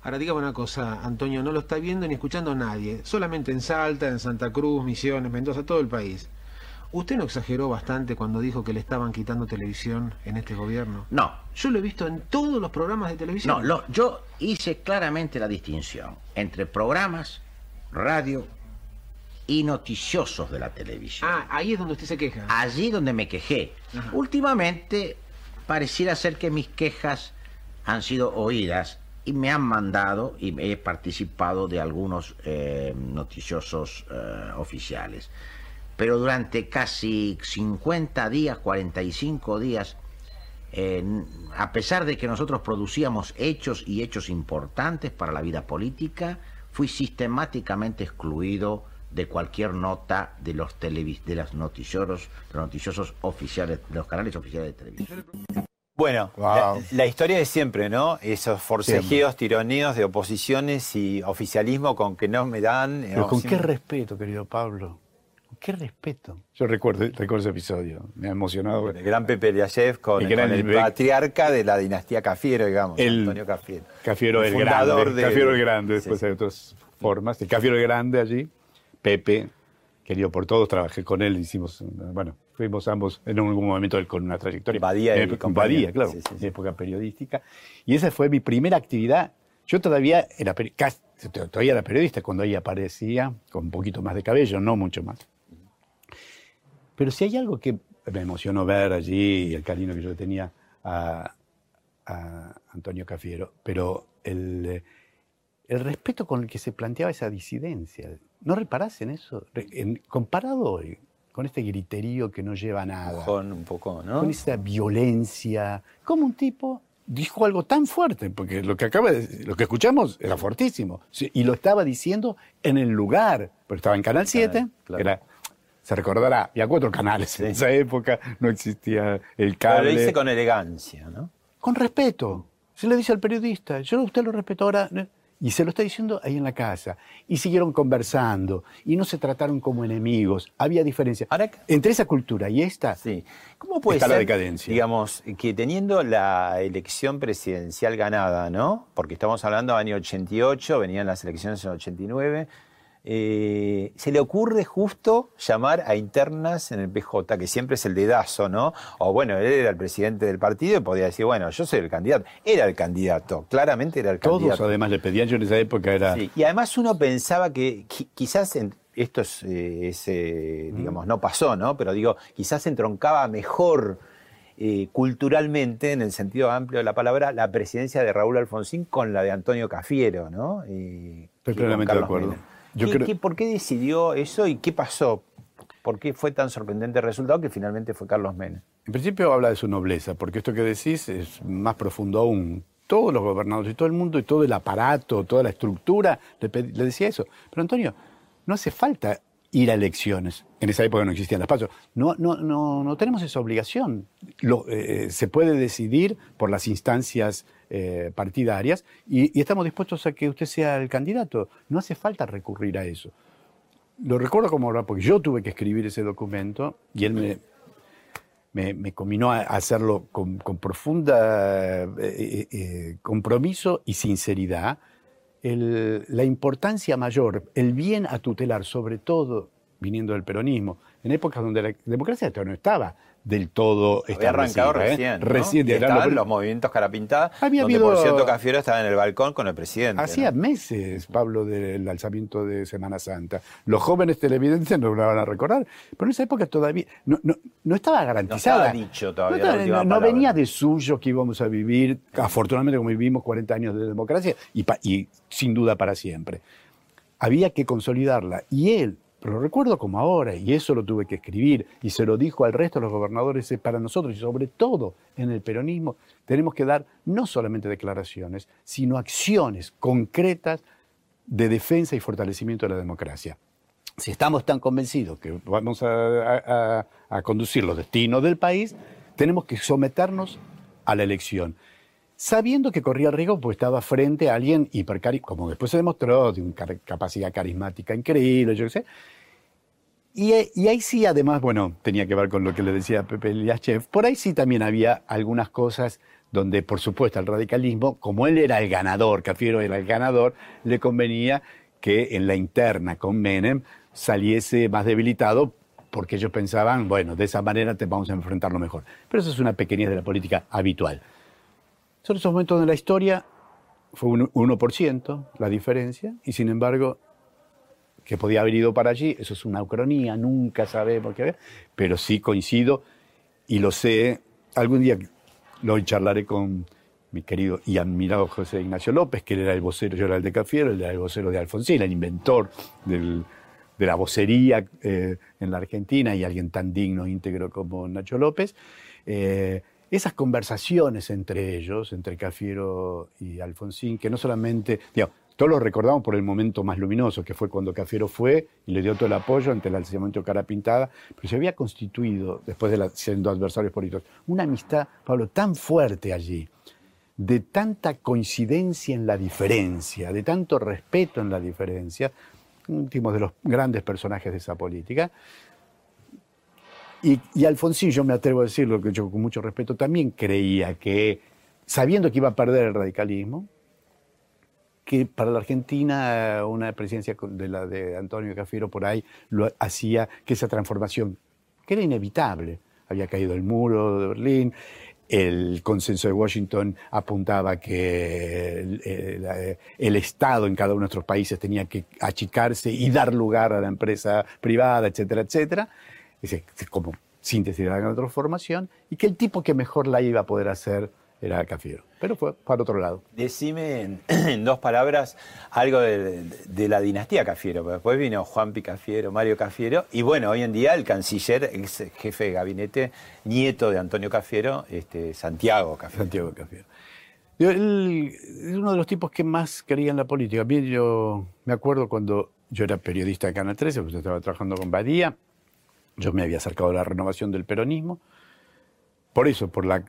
Ahora dígame una cosa, Antonio, no lo está viendo ni escuchando nadie, solamente en Salta, en Santa Cruz, Misiones, Mendoza, todo el país. ¿Usted no exageró bastante cuando dijo que le estaban quitando televisión en este gobierno? No. Yo lo he visto en todos los programas de televisión. No, yo hice claramente la distinción entre programas, radio y noticiosos de la televisión. Ah, ahí es donde usted se queja. Allí donde me quejé. Últimamente pareciera ser que mis quejas han sido oídas y me han mandado y he participado de algunos eh, noticiosos eh, oficiales. Pero durante casi 50 días, 45 días, a pesar de que nosotros producíamos hechos y hechos importantes para la vida política, fui sistemáticamente excluido de cualquier nota de los televis de los noticiosos, los noticiosos oficiales, de los canales oficiales de televisión. Bueno, la, historia de siempre, ¿no? Esos forcejeos, tironeos de oposiciones y oficialismo con que no me dan. Eh, Pero con qué respeto, querido Pablo. qué respeto. Yo recuerdo, recuerdo ese episodio, me ha emocionado. El gran Pepe Liachev con, el, patriarca de la dinastía Cafiero, digamos, Antonio Cafiero. Cafiero el, Grande. Cafiero el Grande, después hay otras formas. El Cafiero el Grande allí, Pepe, querido por todos, trabajé con él, hicimos, bueno, fuimos ambos en algún momento con una trayectoria. Badía y Badía, claro, en época periodística. Y esa fue mi primera actividad. Yo todavía era, todavía era periodista cuando ahí aparecía, con un poquito más de cabello, no mucho más. Pero si hay algo que me emocionó ver allí, el cariño que yo tenía a, Antonio Cafiero, pero el, el, respeto con el que se planteaba esa disidencia. ¿No reparás en eso? comparado hoy con este griterío que no lleva a nada. Con un poco, ¿no? Con esa violencia. Como un tipo dijo algo tan fuerte, porque lo que acaba de, lo que escuchamos era fortísimo. Y lo estaba diciendo en el lugar, pero estaba en Canal 7, era se recordará, había cuatro canales en esa época, no existía el cable. Pero lo dice con elegancia, ¿no? Con respeto. Se le dice al periodista, yo usted lo respeto ahora, y se lo está diciendo ahí en la casa. Y siguieron conversando, y no se trataron como enemigos, había diferencia. Entre esa cultura y esta, sí. ¿cómo puede está ser, la decadencia? Digamos, que teniendo la elección presidencial ganada, ¿no? Porque estamos hablando del año 88, venían las elecciones en 89, eh, se le ocurre justo llamar a internas en el PJ, que siempre es el dedazo, ¿no? O bueno, él era el presidente del partido y podía decir, bueno, yo soy el candidato. Era el candidato, claramente era el candidato. Todos además le pedían, yo en esa época era... Y además uno pensaba que quizás esto es, eh, eh, digamos, no pasó, ¿no? Pero digo, quizás entroncaba mejor... culturalmente, en el sentido amplio de la palabra, la presidencia de Raúl Alfonsín con la de Antonio Cafiero, ¿no? Estoy plenamente de acuerdo. ¿Por qué decidió eso y qué pasó? ¿Por qué fue tan sorprendente el resultado que finalmente fue Carlos Menem? En principio habla de su nobleza, porque esto que decís es más profundo aún. Todos los gobernadores y todo el mundo y todo el aparato, toda la estructura le, decía eso. Pero Antonio, no hace falta ir a elecciones. En esa época no existían las pasos. No, no, no, no tenemos esa obligación. Eh, se puede decidir por las instancias eh, partidarias y, estamos dispuestos a que usted sea el candidato. No hace falta recurrir a eso. Lo recuerdo como ahora, porque yo tuve que escribir ese documento y él me, me, combinó a hacerlo con, con profunda eh, eh, compromiso y sinceridad. la importancia mayor, el bien a tutelar, sobre todo viniendo del peronismo, en épocas donde la democracia todavía no estaba del todo Había arrancado ¿eh? recién. recién estaban los movimientos carapintadas, Había donde por cierto Cafiero estaba en el balcón con el presidente. Hacía meses, Pablo, del alzamiento de Semana Santa. Los jóvenes televidentes no lo van a recordar, pero en esa época todavía no, no, estaba garantizada. No estaba dicho todavía. No, venía de suyo que íbamos a vivir, afortunadamente como vivimos 40 años de democracia, y, y sin duda para siempre. Había que consolidarla. Y él, lo recuerdo como ahora, y eso lo tuve que escribir, y se lo dijo al resto de los gobernadores, para nosotros, y sobre todo en el peronismo, tenemos que dar no solamente declaraciones, sino acciones concretas de defensa y fortalecimiento de la democracia. Si estamos tan convencidos que vamos a, conducir los destinos del país, tenemos que someternos a la elección sabiendo que corría riesgo porque estaba frente a alguien hipercarismático, como después se demostró, de una capacidad carismática increíble, yo qué sé, y, ahí sí, además, bueno, tenía que ver con lo que le decía Pepe Liachev, por ahí sí también había algunas cosas donde, por supuesto, al radicalismo, como él era el ganador, Cafiero era el ganador, le convenía que en la interna con Menem saliese más debilitado porque ellos pensaban, bueno, de esa manera te vamos a enfrentarlo mejor. Pero eso es una pequeñez de la política habitual. Son esos momentos de la historia, fue un 1% la diferencia, y sin embargo que podía haber ido para allí, eso es una ucronía, nunca sabemos qué ver, pero sí coincido y lo sé, algún día lo charlaré con mi querido y admirado José Ignacio López, que él era el vocero, yo de Cafiero, él era el vocero de Alfonsín, el inventor de la vocería eh, en la Argentina y alguien tan digno e íntegro como Nacho López. Eh, esas conversaciones entre ellos, entre Cafiero y Alfonsín, que no solamente, digamos, todos lo recordamos por el momento más luminoso, que fue cuando Cafiero fue y le dio todo el apoyo ante el alzamiento cara pintada, pero se había constituido, después de siendo adversarios políticos, una amistad, Pablo, tan fuerte allí, de tanta coincidencia en la diferencia, de tanto respeto en la diferencia, último de los grandes personajes de esa política. Y, y Alfonsín, yo me atrevo a decirlo, que yo con mucho respeto también creía que, sabiendo que iba a perder el radicalismo, que para la Argentina una presidencia de la de Antonio Cafiero por ahí lo hacía que esa transformación que era inevitable. Había caído el muro de Berlín, el consenso de Washington apuntaba que el, Estado en cada uno de nuestros países tenía que achicarse y dar lugar a la empresa privada, etcétera, etcétera. Es como síntesis de la transformación y que el tipo que mejor la iba a poder hacer era Cafiero. Pero fue para otro lado. Decime en, [CLEARS THROAT] dos palabras algo de, la dinastía Cafiero. Después vino Juan Cafiero, Mario Cafiero, y bueno, hoy en día el canciller, ex jefe de gabinete, nieto de Antonio Cafiero, este, Santiago Cafiero. Santiago Cafiero. él es uno de los tipos que más quería en la política. Bien, yo me acuerdo cuando yo era periodista de Canal 13, pues estaba trabajando con Badía, yo me había acercado a la renovación del peronismo. Por eso, por la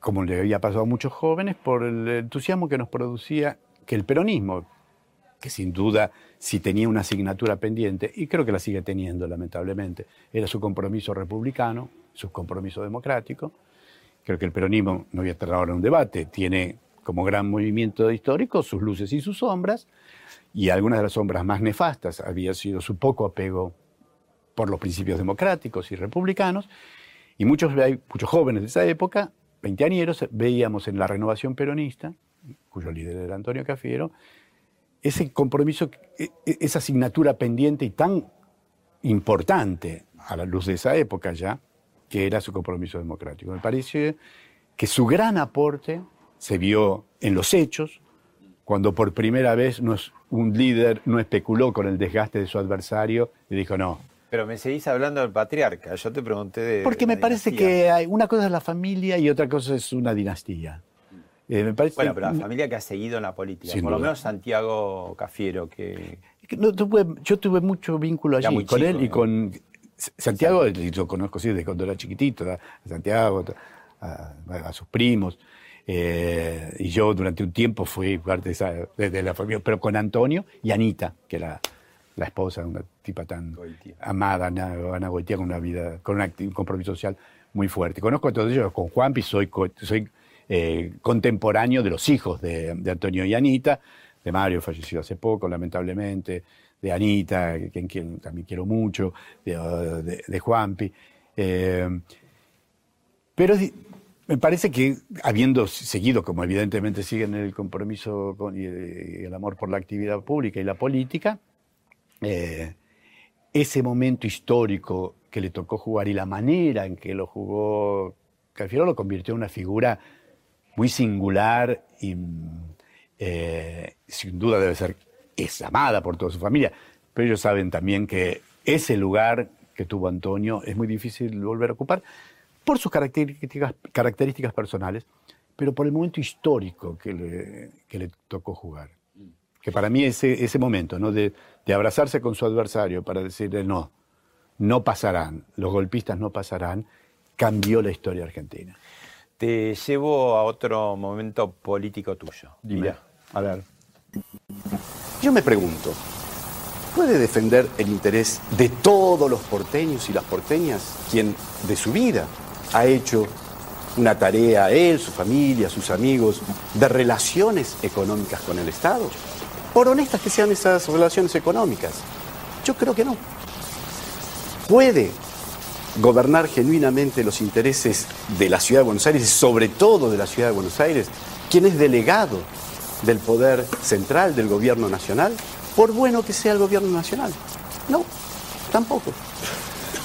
como le había pasado a muchos jóvenes, por el entusiasmo que nos producía que el peronismo, que sin duda si tenía una asignatura pendiente, y creo que la sigue teniendo lamentablemente, era su compromiso republicano, su compromiso democrático. Creo que el peronismo, no voy a estar ahora en un debate, tiene como gran movimiento histórico sus luces y sus sombras, y algunas de las sombras más nefastas había sido su poco apego por los principios democráticos y republicanos, y muchos, muchos jóvenes de esa época, veinteañeros, veíamos en la renovación peronista, cuyo líder era Antonio Cafiero, ese compromiso, e, e, esa asignatura pendiente y tan importante a la luz de esa época ya, que era su compromiso democrático. Me parece que su gran aporte se vio en los hechos, cuando por primera vez un líder no especuló con el desgaste de su adversario y dijo, no, pero me seguís hablando del patriarca. Yo te pregunté de. Porque me parece que hay, una cosa es la familia y otra cosa es una dinastía. Eh, me parece, bueno, pero la familia que ha seguido en la política, por lo menos Santiago Cafiero, que... yo tuve mucho vínculo allí con él y con Santiago, lo conozco sí, desde cuando era chiquitito, a Santiago, a, sus primos, eh, y yo durante un tiempo fui parte de, de, la familia, pero con Antonio y Anita, que era la esposa de una tipa tan amada, Ana, Goitia, con una vida, con un compromiso social muy fuerte. Conozco a todos ellos, con Juanpi soy, soy eh, contemporáneo de los hijos de, Antonio y Anita, de Mario, fallecido hace poco, lamentablemente, de Anita, quien, también quiero mucho, de, Juanpi. Eh, pero me parece que habiendo seguido, como evidentemente siguen el compromiso con, y el amor por la actividad pública y la política, eh, ese momento histórico que le tocó jugar y la manera en que lo jugó Cafiero lo convirtió en una figura muy singular y eh, sin duda debe ser es amada por toda su familia, pero ellos saben también que ese lugar que tuvo Antonio es muy difícil volver a ocupar por sus características, personales, pero por el momento histórico que le, tocó jugar. Que para mí ese, ese momento, ¿no? De abrazarse con su adversario para decirle no, no pasarán, los golpistas no pasarán, cambió la historia argentina. Te llevo a otro momento político tuyo. Dime. a ver. Yo me pregunto, ¿puede defender el interés de todos los porteños y las porteñas, quien de su vida ha hecho una tarea, él, su familia, sus amigos, de relaciones económicas con el Estado? Por honestas que sean esas relaciones económicas. Yo creo que no. Puede gobernar genuinamente los intereses de la ciudad de Buenos Aires sobre todo de la ciudad de Buenos Aires, quien es delegado del poder central del gobierno nacional, por bueno que sea el gobierno nacional. No, tampoco.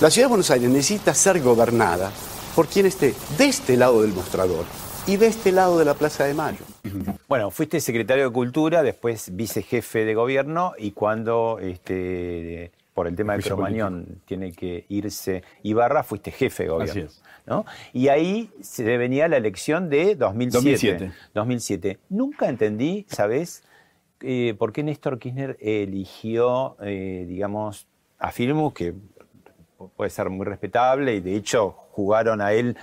La ciudad de Buenos Aires necesita ser gobernada por quien esté de este lado del mostrador y de este lado de la Plaza de Mayo. [LAUGHS] Bueno, fuiste secretario de Cultura, después vicejefe de gobierno y cuando este, por el tema de Cromañón tiene que irse Ibarra, fuiste jefe de gobierno. ¿no? Y ahí se venía la elección de 2007. 2007. Nunca entendí, ¿sabes? Eh, por qué Néstor Kirchner eligió, eh, digamos, a Filmus, que puede ser muy respetable y de hecho jugaron a él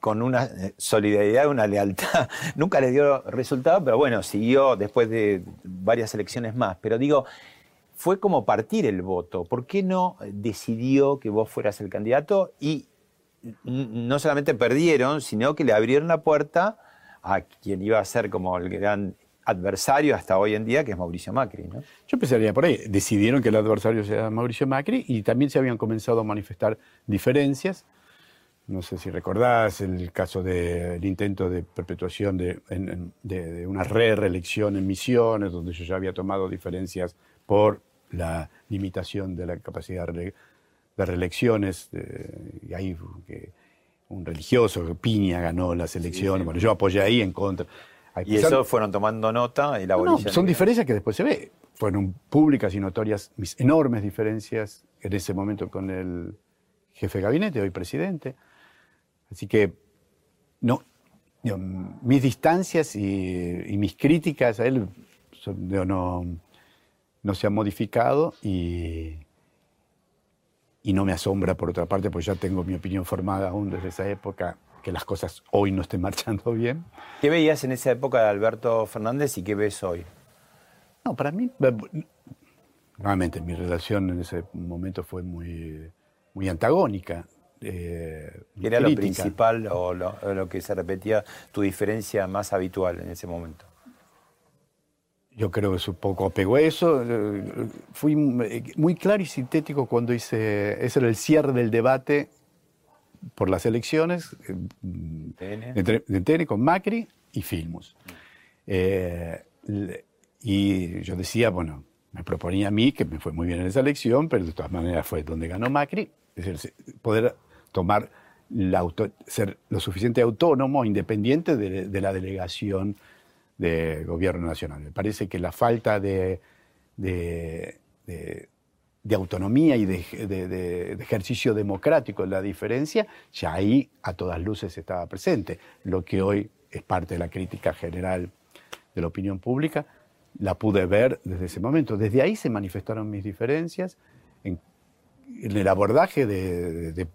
con una eh, solidaridad, una lealtad. [LAUGHS] Nunca le dio resultado, pero bueno, siguió después de varias elecciones más. Pero digo, fue como partir el voto. ¿Por qué no decidió que vos fueras el candidato? Y no solamente perdieron, sino que le abrieron la puerta a quien iba a ser como el gran adversario hasta hoy en día, que es Mauricio Macri. ¿no? Yo empezaría por ahí. Decidieron que el adversario sea Mauricio Macri y también se habían comenzado a manifestar diferencias. No sé si recordás el caso del intento de perpetuación de, una re-reelección en Misiones, donde yo ya había tomado diferencias por la limitación de la capacidad de reelecciones. y ahí un religioso, Piña, ganó las elecciones. Bueno, yo apoyé ahí en contra. Y eso fueron tomando nota y la no, son diferencias que después se ve. Fueron públicas y notorias mis enormes diferencias en ese momento con el jefe de gabinete, hoy presidente. Así que no, mis distancias y, mis críticas a él no, no se han modificado y, y no me asombra por otra parte, pues ya tengo mi opinión formada aún desde esa época que las cosas hoy no estén [LAUGHS] marchando bien. ¿Qué veías en esa época de Alberto Fernández y qué ves hoy? No, para mí, nuevamente, mi relación en ese momento fue muy, muy antagónica. Eh, ¿Qué era lo principal o lo, que se repetía, tu diferencia más habitual en ese momento? Yo creo que es un poco apego a eso. Fui muy claro y sintético cuando hice, ese era el cierre del debate por las elecciones de TN con Macri y Filmus. Eh, y yo decía, bueno, me proponía a mí, que me fue muy bien en esa elección, pero de todas maneras fue donde ganó Macri, es decir, poder tomar la ser lo suficiente autónomo, independiente de, la delegación de gobierno nacional. Me parece que la falta de, de, autonomía y de, ejercicio democrático, la diferencia, ya ahí a todas luces estaba presente. Lo que hoy es parte de la crítica general de la opinión pública, la pude ver desde ese momento. Desde ahí se manifestaron mis diferencias en, el abordaje de,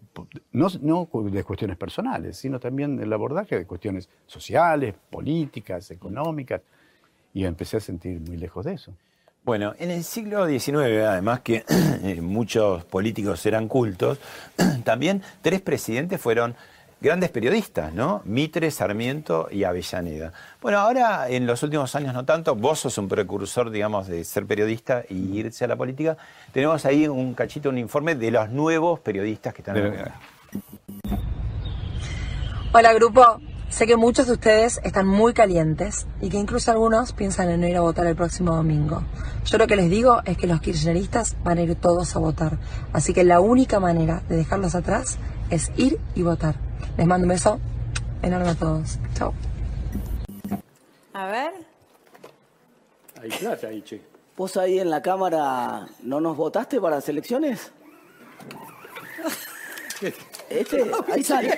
no, de cuestiones personales, sino también el abordaje de cuestiones sociales, políticas, económicas, y empecé a sentir muy lejos de eso. Bueno, en el siglo XIX, además que [CLEARS THROAT] muchos políticos eran cultos, [CLEARS THROAT] también tres presidentes fueron grandes periodistas, ¿no? Mitre, Sarmiento y Avellaneda. Bueno, ahora en los últimos años no tanto, vos sos un precursor, digamos, de ser periodista y irse a la política. Tenemos ahí un cachito, un informe de los nuevos periodistas que están... En Hola grupo, sé que muchos de ustedes están muy calientes y que incluso algunos piensan en no ir a votar el próximo domingo. Yo lo que les digo es que los kirchneristas van a ir todos a votar, así que la única manera de dejarlos atrás es ir y votar. Les mando un beso enorme a todos. Chao. A ver. Hay plata ahí, che. ¿Vos ahí en la cámara no nos votaste para las elecciones? [LAUGHS] Este, [LAUGHS] ahí sale. [LAUGHS]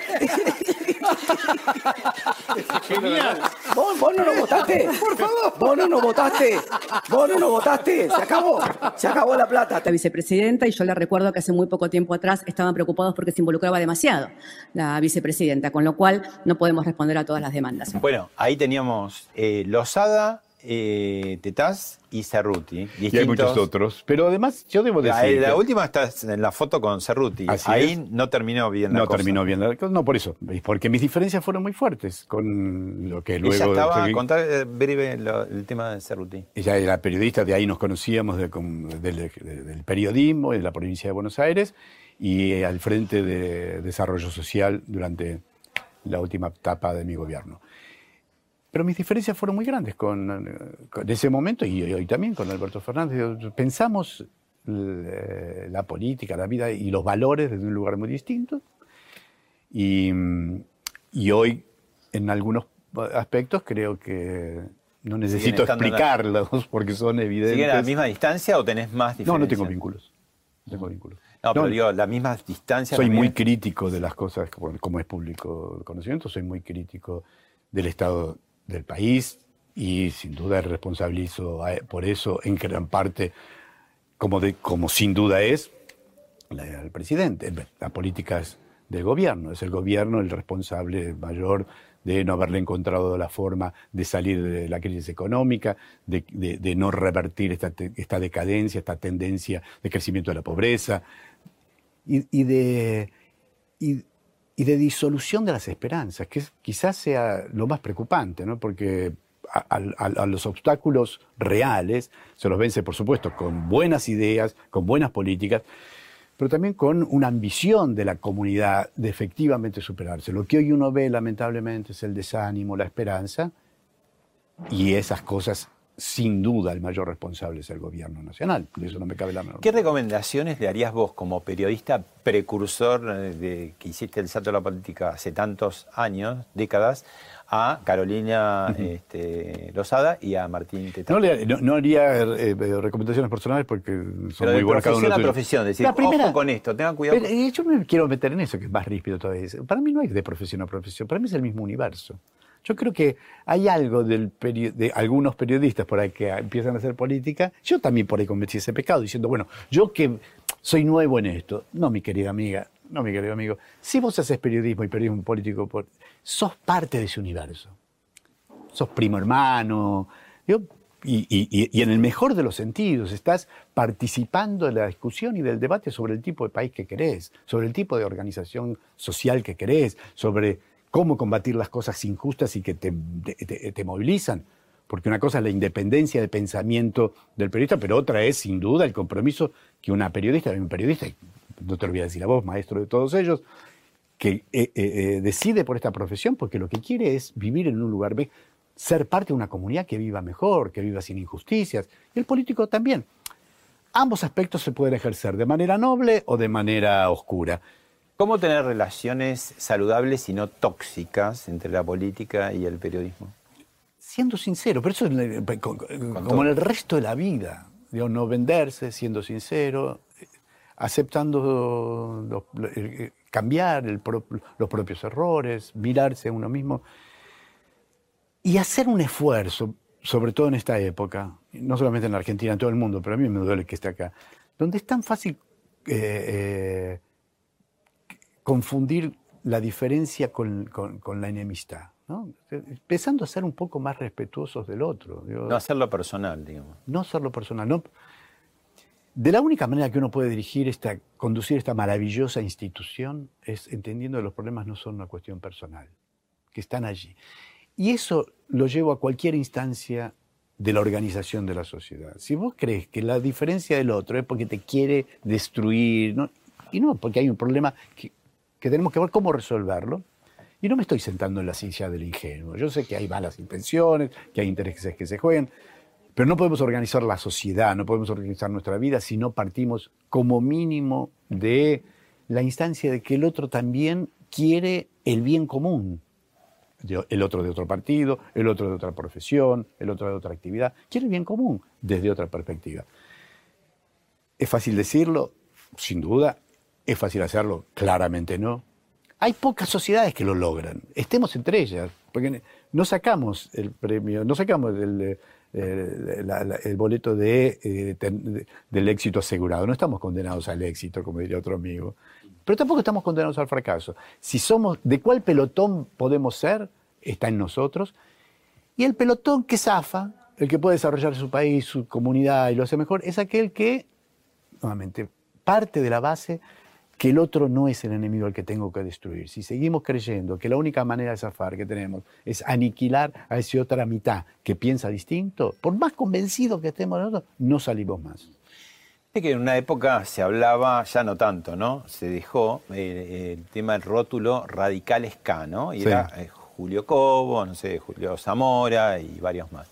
Genial. ¿Vos, vos no nos votaste. Por favor. Vos no nos votaste. Vos no nos votaste. Se acabó. Se acabó la plata. La vicepresidenta, y yo le recuerdo que hace muy poco tiempo atrás estaban preocupados porque se involucraba demasiado la vicepresidenta, con lo cual no podemos responder a todas las demandas. Bueno, ahí teníamos eh, Losada, eh, Tetaz y Cerruti. Y hay muchos otros. Pero además, yo debo decir. La, última está en la foto con Cerruti. Ahí no terminó bien la No terminó bien la No, por eso. Porque mis diferencias fueron muy fuertes con lo que luego. Ella estaba. a Contar eh, breve el tema de Cerruti. Ella era periodista, de ahí nos conocíamos del, del periodismo en la provincia de Buenos Aires y al frente de desarrollo social durante la última etapa de mi gobierno. Pero mis diferencias fueron muy grandes con, ese momento y hoy también con Alberto Fernández. Pensamos la política, la vida y los valores desde un lugar muy distinto. Y, hoy, en algunos aspectos, creo que no necesito explicarlos porque son evidentes. ¿Siguen a la misma distancia o tenés más diferencias? No, no tengo vínculos. tengo vínculos. No, pero digo, la misma distancia. Soy muy crítico de las cosas, como, es público conocimiento, soy muy crítico del Estado del país y sin duda responsabilizo por eso en gran parte, como, de, como sin duda es, el presidente. Las políticas del gobierno. Es el gobierno el responsable mayor de no haberle encontrado la forma de salir de la crisis económica, de, no revertir esta, esta, decadencia, esta tendencia de crecimiento de la pobreza y, de, y de disolución de las esperanzas, que quizás sea lo más preocupante, ¿no? porque a, los obstáculos reales, se los vence, por supuesto, con buenas ideas, con buenas políticas, pero también con una ambición de la comunidad de efectivamente superarse. Lo que hoy uno ve, lamentablemente, es el desánimo, la esperanza, y esas cosas sin duda el mayor responsable es el gobierno nacional, de eso no me cabe la menor. ¿Qué recomendaciones le harías vos como periodista precursor eh, de que hiciste el salto de la política hace tantos años, décadas, a Carolina este, Lozada y a Martín Tetán? No, haría eh, eh, recomendaciones personales porque son muy buenas cada uno. la profesión, decir, la primera, ojo con esto, tengan cuidado. yo me quiero meter en eso, que es más ríspido todavía. Para mí no hay de profesión a profesión, para mí es el mismo universo. Yo creo que hay algo del de algunos periodistas por ahí que empiezan a hacer política. Yo también por ahí cometí ese pecado diciendo, bueno, yo que soy nuevo en esto. No, mi querida amiga, no, mi querido amigo. Si vos haces periodismo y periodismo político, sos parte de ese universo. Sos primo hermano. y, en el mejor de los sentidos, estás participando de la discusión y del debate sobre el tipo de país que querés, sobre el tipo de organización social que querés, sobre cómo combatir las cosas injustas y que te, movilizan. Porque una cosa es la independencia de pensamiento del periodista, pero otra es, sin duda, el compromiso que una periodista, un periodista, no te lo voy a decir a vos, maestro de todos ellos, que eh, eh, eh, decide por esta profesión porque lo que quiere es vivir en un lugar, ser parte de una comunidad que viva mejor, que viva sin injusticias. Y el político también. Ambos aspectos se pueden ejercer de manera noble o de manera oscura. ¿Cómo tener relaciones saludables y no tóxicas entre la política y el periodismo? Siendo sincero, pero eso es como en el resto de la vida. no venderse, siendo sincero, aceptando cambiar los propios errores, mirarse a uno mismo y hacer un esfuerzo, sobre todo en esta época, no solamente en la Argentina, en todo el mundo, pero a mí me duele que esté acá, donde es tan fácil eh, eh, confundir la diferencia con, la enemistad. ¿no? Empezando a ser un poco más respetuosos del otro. no hacerlo personal, digamos. No hacerlo personal. No, de la única manera que uno puede dirigir esta, conducir esta maravillosa institución es entendiendo que los problemas no son una cuestión personal, que están allí. Y eso lo llevo a cualquier instancia de la organización de la sociedad. Si vos crees que la diferencia del otro es porque te quiere destruir, y no, porque hay un problema que, que tenemos que ver cómo resolverlo. Y no me estoy sentando en la silla del ingenuo. Yo sé que hay malas intenciones, que hay intereses que se juegan, pero no podemos organizar la sociedad, no podemos organizar nuestra vida si no partimos como mínimo de la instancia de que el otro también quiere el bien común. El otro de otro partido, el otro de otra profesión, el otro de otra actividad. Quiere el bien común desde otra perspectiva. ¿Es fácil decirlo? Sin duda. ¿Es fácil hacerlo? Claramente no. Hay pocas sociedades que lo logran. Estemos entre ellas, porque no sacamos el premio, no sacamos el, el, boleto eh, de, del éxito asegurado. No estamos condenados al éxito, como diría otro amigo. Pero tampoco estamos condenados al fracaso. Si somos, ¿de cuál pelotón podemos ser? Está en nosotros. Y el pelotón que zafa, el que puede desarrollar su país, su comunidad y lo hace mejor, es aquel que, nuevamente, parte de la base que el otro no es el enemigo al que tengo que destruir. Si seguimos creyendo que la única manera de zafar que tenemos es aniquilar a esa otra mitad que piensa distinto, por más convencidos que estemos nosotros, no salimos más. Es que en una época se hablaba, ya no tanto, ¿no? Se dejó eh, el tema del rótulo radicales K, ¿no? Y era eh, Julio Cobo, no sé, Julio Zamora y varios más.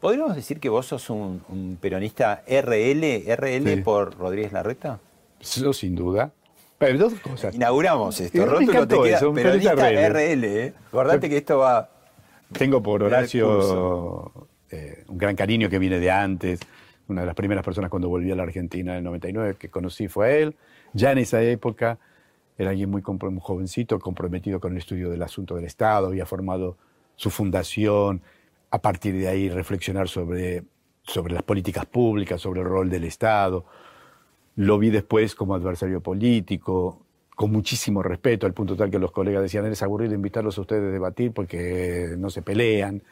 ¿Podríamos decir que vos sos un, peronista RL, RL por Rodríguez Larreta? Eso sin duda. Pero dos cosas. Inauguramos esto. Rótulo te queda eso, periodista RL. ¿eh? Acordate que esto va... Tengo por Horacio eh, un gran cariño que viene de antes. Una de las primeras personas cuando volví a la Argentina en el 99 que conocí fue a él. Ya en esa época era alguien muy, muy jovencito, comprometido con el estudio del asunto del Estado, había formado su fundación, a partir de ahí reflexionar sobre, sobre las políticas públicas, sobre el rol del Estado lo vi después como adversario político, con muchísimo respeto, al punto tal que los colegas decían, es aburrido invitarlos a ustedes a debatir porque no se pelean.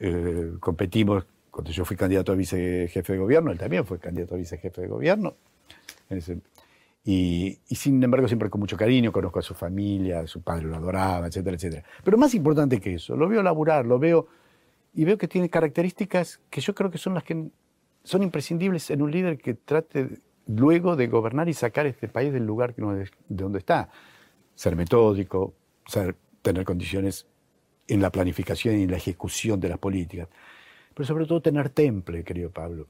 Eh, competimos, cuando yo fui candidato a vicejefe de gobierno, él también fue candidato a vicejefe de gobierno. y, sin embargo siempre con mucho cariño, conozco a su familia, su padre lo adoraba, etcétera, etcétera. Pero más importante que eso, lo veo laburar, lo veo y veo que tiene características que yo creo que son las que son imprescindibles en un líder que trate luego de gobernar y sacar este país del lugar de donde está. Ser metódico, ser, tener condiciones en la planificación y en la ejecución de las políticas, pero sobre todo tener temple, querido Pablo.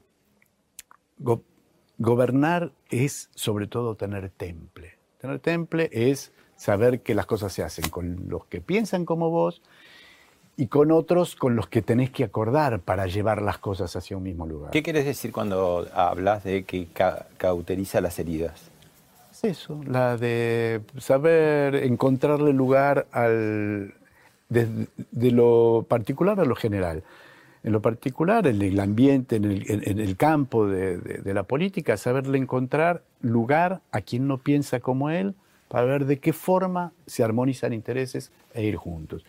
gobernar es sobre todo tener temple. Tener temple es saber que las cosas se hacen con los que piensan como vos y con otros con los que tenés que acordar para llevar las cosas hacia un mismo lugar. ¿Qué quieres decir cuando hablas de que cauteriza las heridas? Es eso, la de saber encontrarle lugar al, de, lo particular a lo general. En lo particular, en el ambiente, en el, campo de, de la política, saberle encontrar lugar a quien no piensa como él, para ver de qué forma se armonizan intereses e ir juntos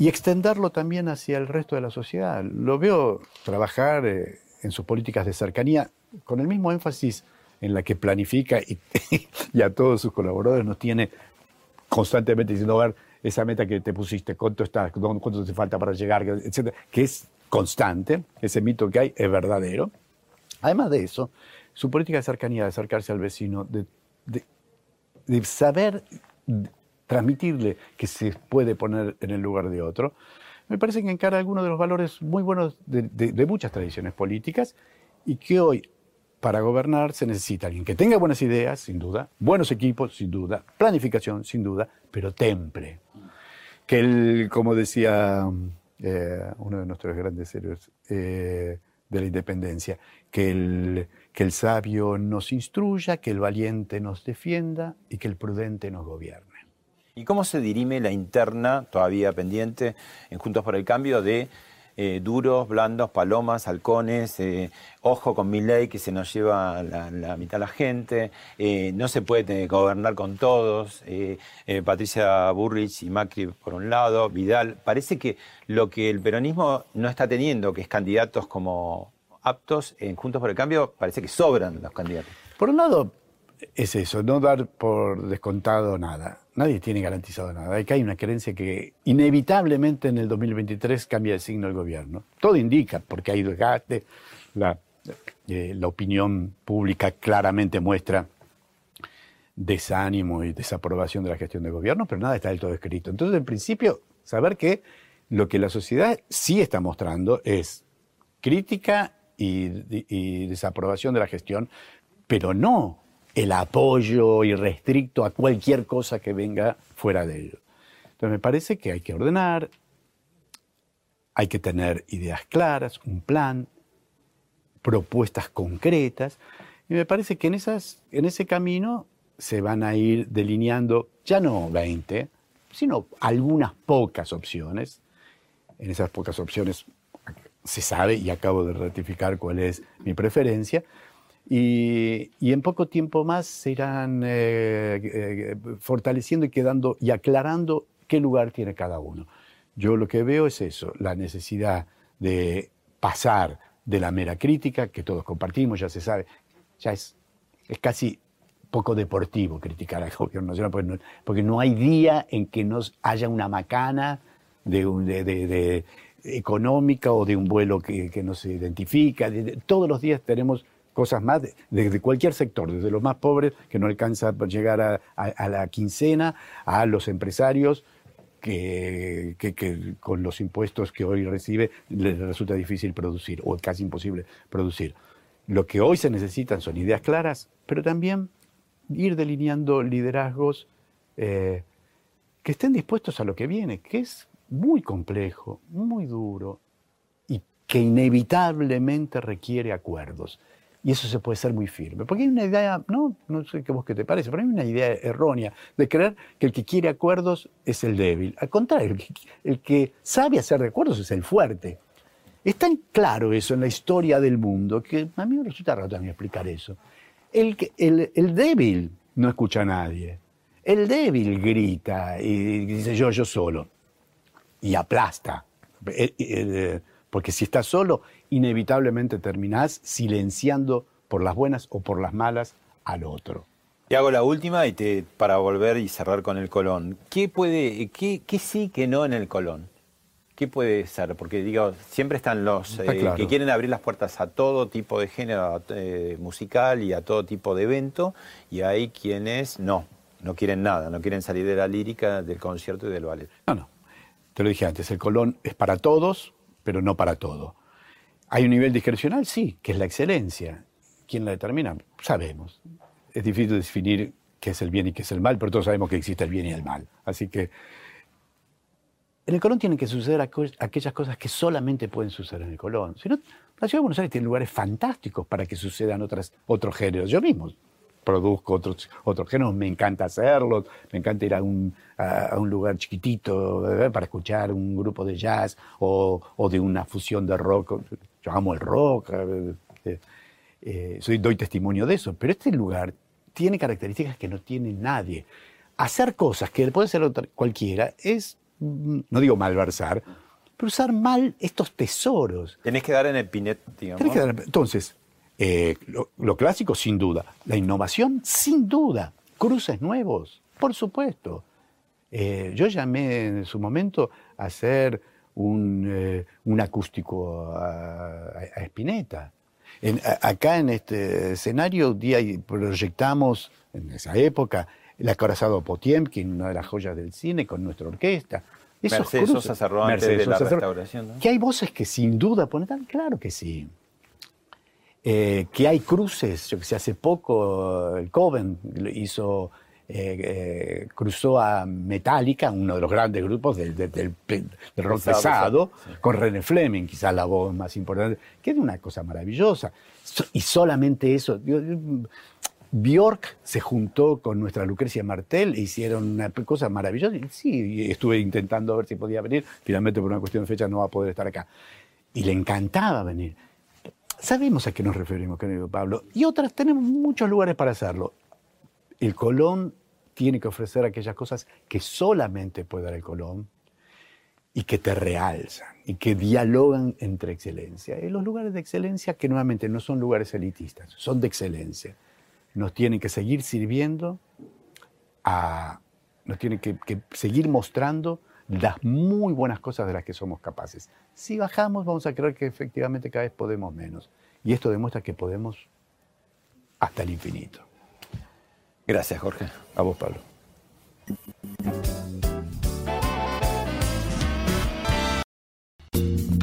y extenderlo también hacia el resto de la sociedad. Lo veo trabajar eh, en sus políticas de cercanía con el mismo énfasis en la que planifica y, [LAUGHS] a todos sus colaboradores nos tiene constantemente diciendo, a ver, esa meta que te pusiste, cuánto está, cuánto te falta para llegar, etcétera, que es constante, ese mito que hay es verdadero. Además de eso, su política de cercanía, de acercarse al vecino, de, de saber transmitirle que se puede poner en el lugar de otro, me parece que encara algunos de los valores muy buenos de, muchas tradiciones políticas y que hoy para gobernar se necesita alguien que tenga buenas ideas, sin duda, buenos equipos, sin duda, planificación, sin duda, pero temple. Que él, como decía eh, uno de nuestros grandes héroes eh, de la independencia, que el, que el sabio nos instruya, que el valiente nos defienda y que el prudente nos gobierne. ¿Y cómo se dirime la interna, todavía pendiente, en Juntos por el Cambio, de eh, duros, blandos, palomas, halcones, eh, ojo con mi ley que se nos lleva la, mitad de la gente, eh, no se puede gobernar con todos, Patricia Burrich y Macri por un lado, Vidal, parece que lo que el peronismo no está teniendo, que es candidatos como aptos en Juntos por el Cambio, parece que sobran los candidatos. Por un lado, es eso, no dar por descontado nada. Nadie tiene garantizado nada. Que hay una creencia que inevitablemente en el 2023 cambia el signo del gobierno. Todo indica, porque hay desgaste, la, eh, la opinión pública claramente muestra desánimo y desaprobación de la gestión del gobierno, pero nada está del todo escrito. Entonces, en principio, saber que lo que la sociedad sí está mostrando es crítica y desaprobación de la gestión, pero no el apoyo irrestricto a cualquier cosa que venga fuera de ello. Entonces me parece que hay que ordenar, hay que tener ideas claras, un plan, propuestas concretas, y me parece que en, esas, en ese camino se van a ir delineando ya no 20, sino algunas pocas opciones. En esas pocas opciones se sabe, y acabo de ratificar cuál es mi preferencia, y, en poco tiempo más se irán eh, eh, fortaleciendo y quedando y aclarando qué lugar tiene cada uno. Yo lo que veo es eso, la necesidad de pasar de la mera crítica, que todos compartimos, ya se sabe, ya es, es casi poco deportivo criticar al [LAUGHS] gobierno nacional, porque no, porque no hay día en que no haya una macana de, de, económica o de un vuelo que, que no se identifica. todos los días tenemos cosas más de, cualquier sector, desde los más pobres que no alcanza a llegar a, la quincena, a los empresarios que, con los impuestos que hoy recibe les resulta difícil producir o casi imposible producir. Lo que hoy se necesitan son ideas claras, pero también ir delineando liderazgos eh, que estén dispuestos a lo que viene, que es muy complejo, muy duro y que inevitablemente requiere acuerdos. Y eso se puede ser muy firme. Porque hay una idea, no, no sé qué vos qué te parece, pero hay una idea errónea de creer que el que quiere acuerdos es el débil. Al contrario, el que, sabe hacer acuerdos es el fuerte. Es tan claro eso en la historia del mundo que a mí me resulta raro también explicar eso. El, el, el débil no escucha a nadie. El débil grita y dice yo, yo solo. Y aplasta. Eh, eh, porque si estás solo, inevitablemente terminás silenciando por las buenas o por las malas al otro. Y hago la última y te, para volver y cerrar con el Colón. ¿Qué puede, qué, qué sí, qué no en el Colón? ¿Qué puede ser? Porque digo, siempre están los eh, que quieren abrir las puertas a todo tipo de género eh, musical y a todo tipo de evento, y hay quienes no, no quieren nada, no quieren salir de la lírica, del concierto y del ballet. No, no. Te lo dije antes, el Colón es para todos, pero no para todo. ¿Hay un nivel discrecional? Sí, que es la excelencia. ¿Quién la determina? Sabemos. Es difícil definir qué es el bien y qué es el mal, pero todos sabemos que existe el bien y el mal. Así que en el Colón tienen que suceder aquellas cosas que solamente pueden suceder en el Colón. Si la ciudad de Buenos Aires tiene lugares fantásticos para que sucedan otras, otros géneros. Yo mismo produzco otros, otros géneros, me encanta hacerlos, me encanta ir a un, a, un lugar chiquitito eh, para escuchar un grupo de jazz o, o, de una fusión de rock. Yo amo el rock, eh, eh, soy, doy testimonio de eso, pero este lugar tiene características que no tiene nadie. Hacer cosas que puede ser cualquiera es, mm, no digo malversar, pero usar mal estos tesoros. Tenés que dar en el pinet, digamos. entonces, eh, lo, clásico, sin duda. La innovación, sin duda. Cruces nuevos, por supuesto. Eh, yo llamé en su momento a hacer un, eh, acústico a, a Spinetta. acá en este escenario día proyectamos, en esa época, el acorazado Potiemkin, una de las joyas del cine, con nuestra orquesta. Mercedes Sosa cerró antes de la restauración. Que hay voces que sin duda ponen, claro que sí. Eh, que hay cruces, yo que sé, hace poco el Coven hizo, eh, eh, cruzó a Metallica, uno de los grandes grupos del, rock pesado, con René Fleming, quizás la voz más importante, que es una cosa maravillosa. Y solamente eso. Bjork se juntó con nuestra Lucrecia Martel e hicieron una cosa maravillosa. Sí, estuve intentando ver si podía venir. Finalmente, por una cuestión de fecha, no va a poder estar acá. Y le encantaba venir. Sabemos a qué nos referimos, querido Pablo, y otras tenemos muchos lugares para hacerlo. El Colón tiene que ofrecer aquellas cosas que solamente puede dar el Colón y que te realzan y que dialogan entre excelencia. Y los lugares de excelencia, que nuevamente no son lugares elitistas, son de excelencia, nos tienen que seguir sirviendo, a, nos tienen que, que seguir mostrando las muy buenas cosas de las que somos capaces. Si bajamos, vamos a creer que efectivamente cada vez podemos menos. Y esto demuestra que podemos hasta el infinito. Gracias, Jorge. A vos, Pablo.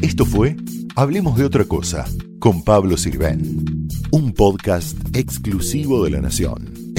Esto fue Hablemos de otra cosa con Pablo Sirven, un podcast exclusivo de La Nación.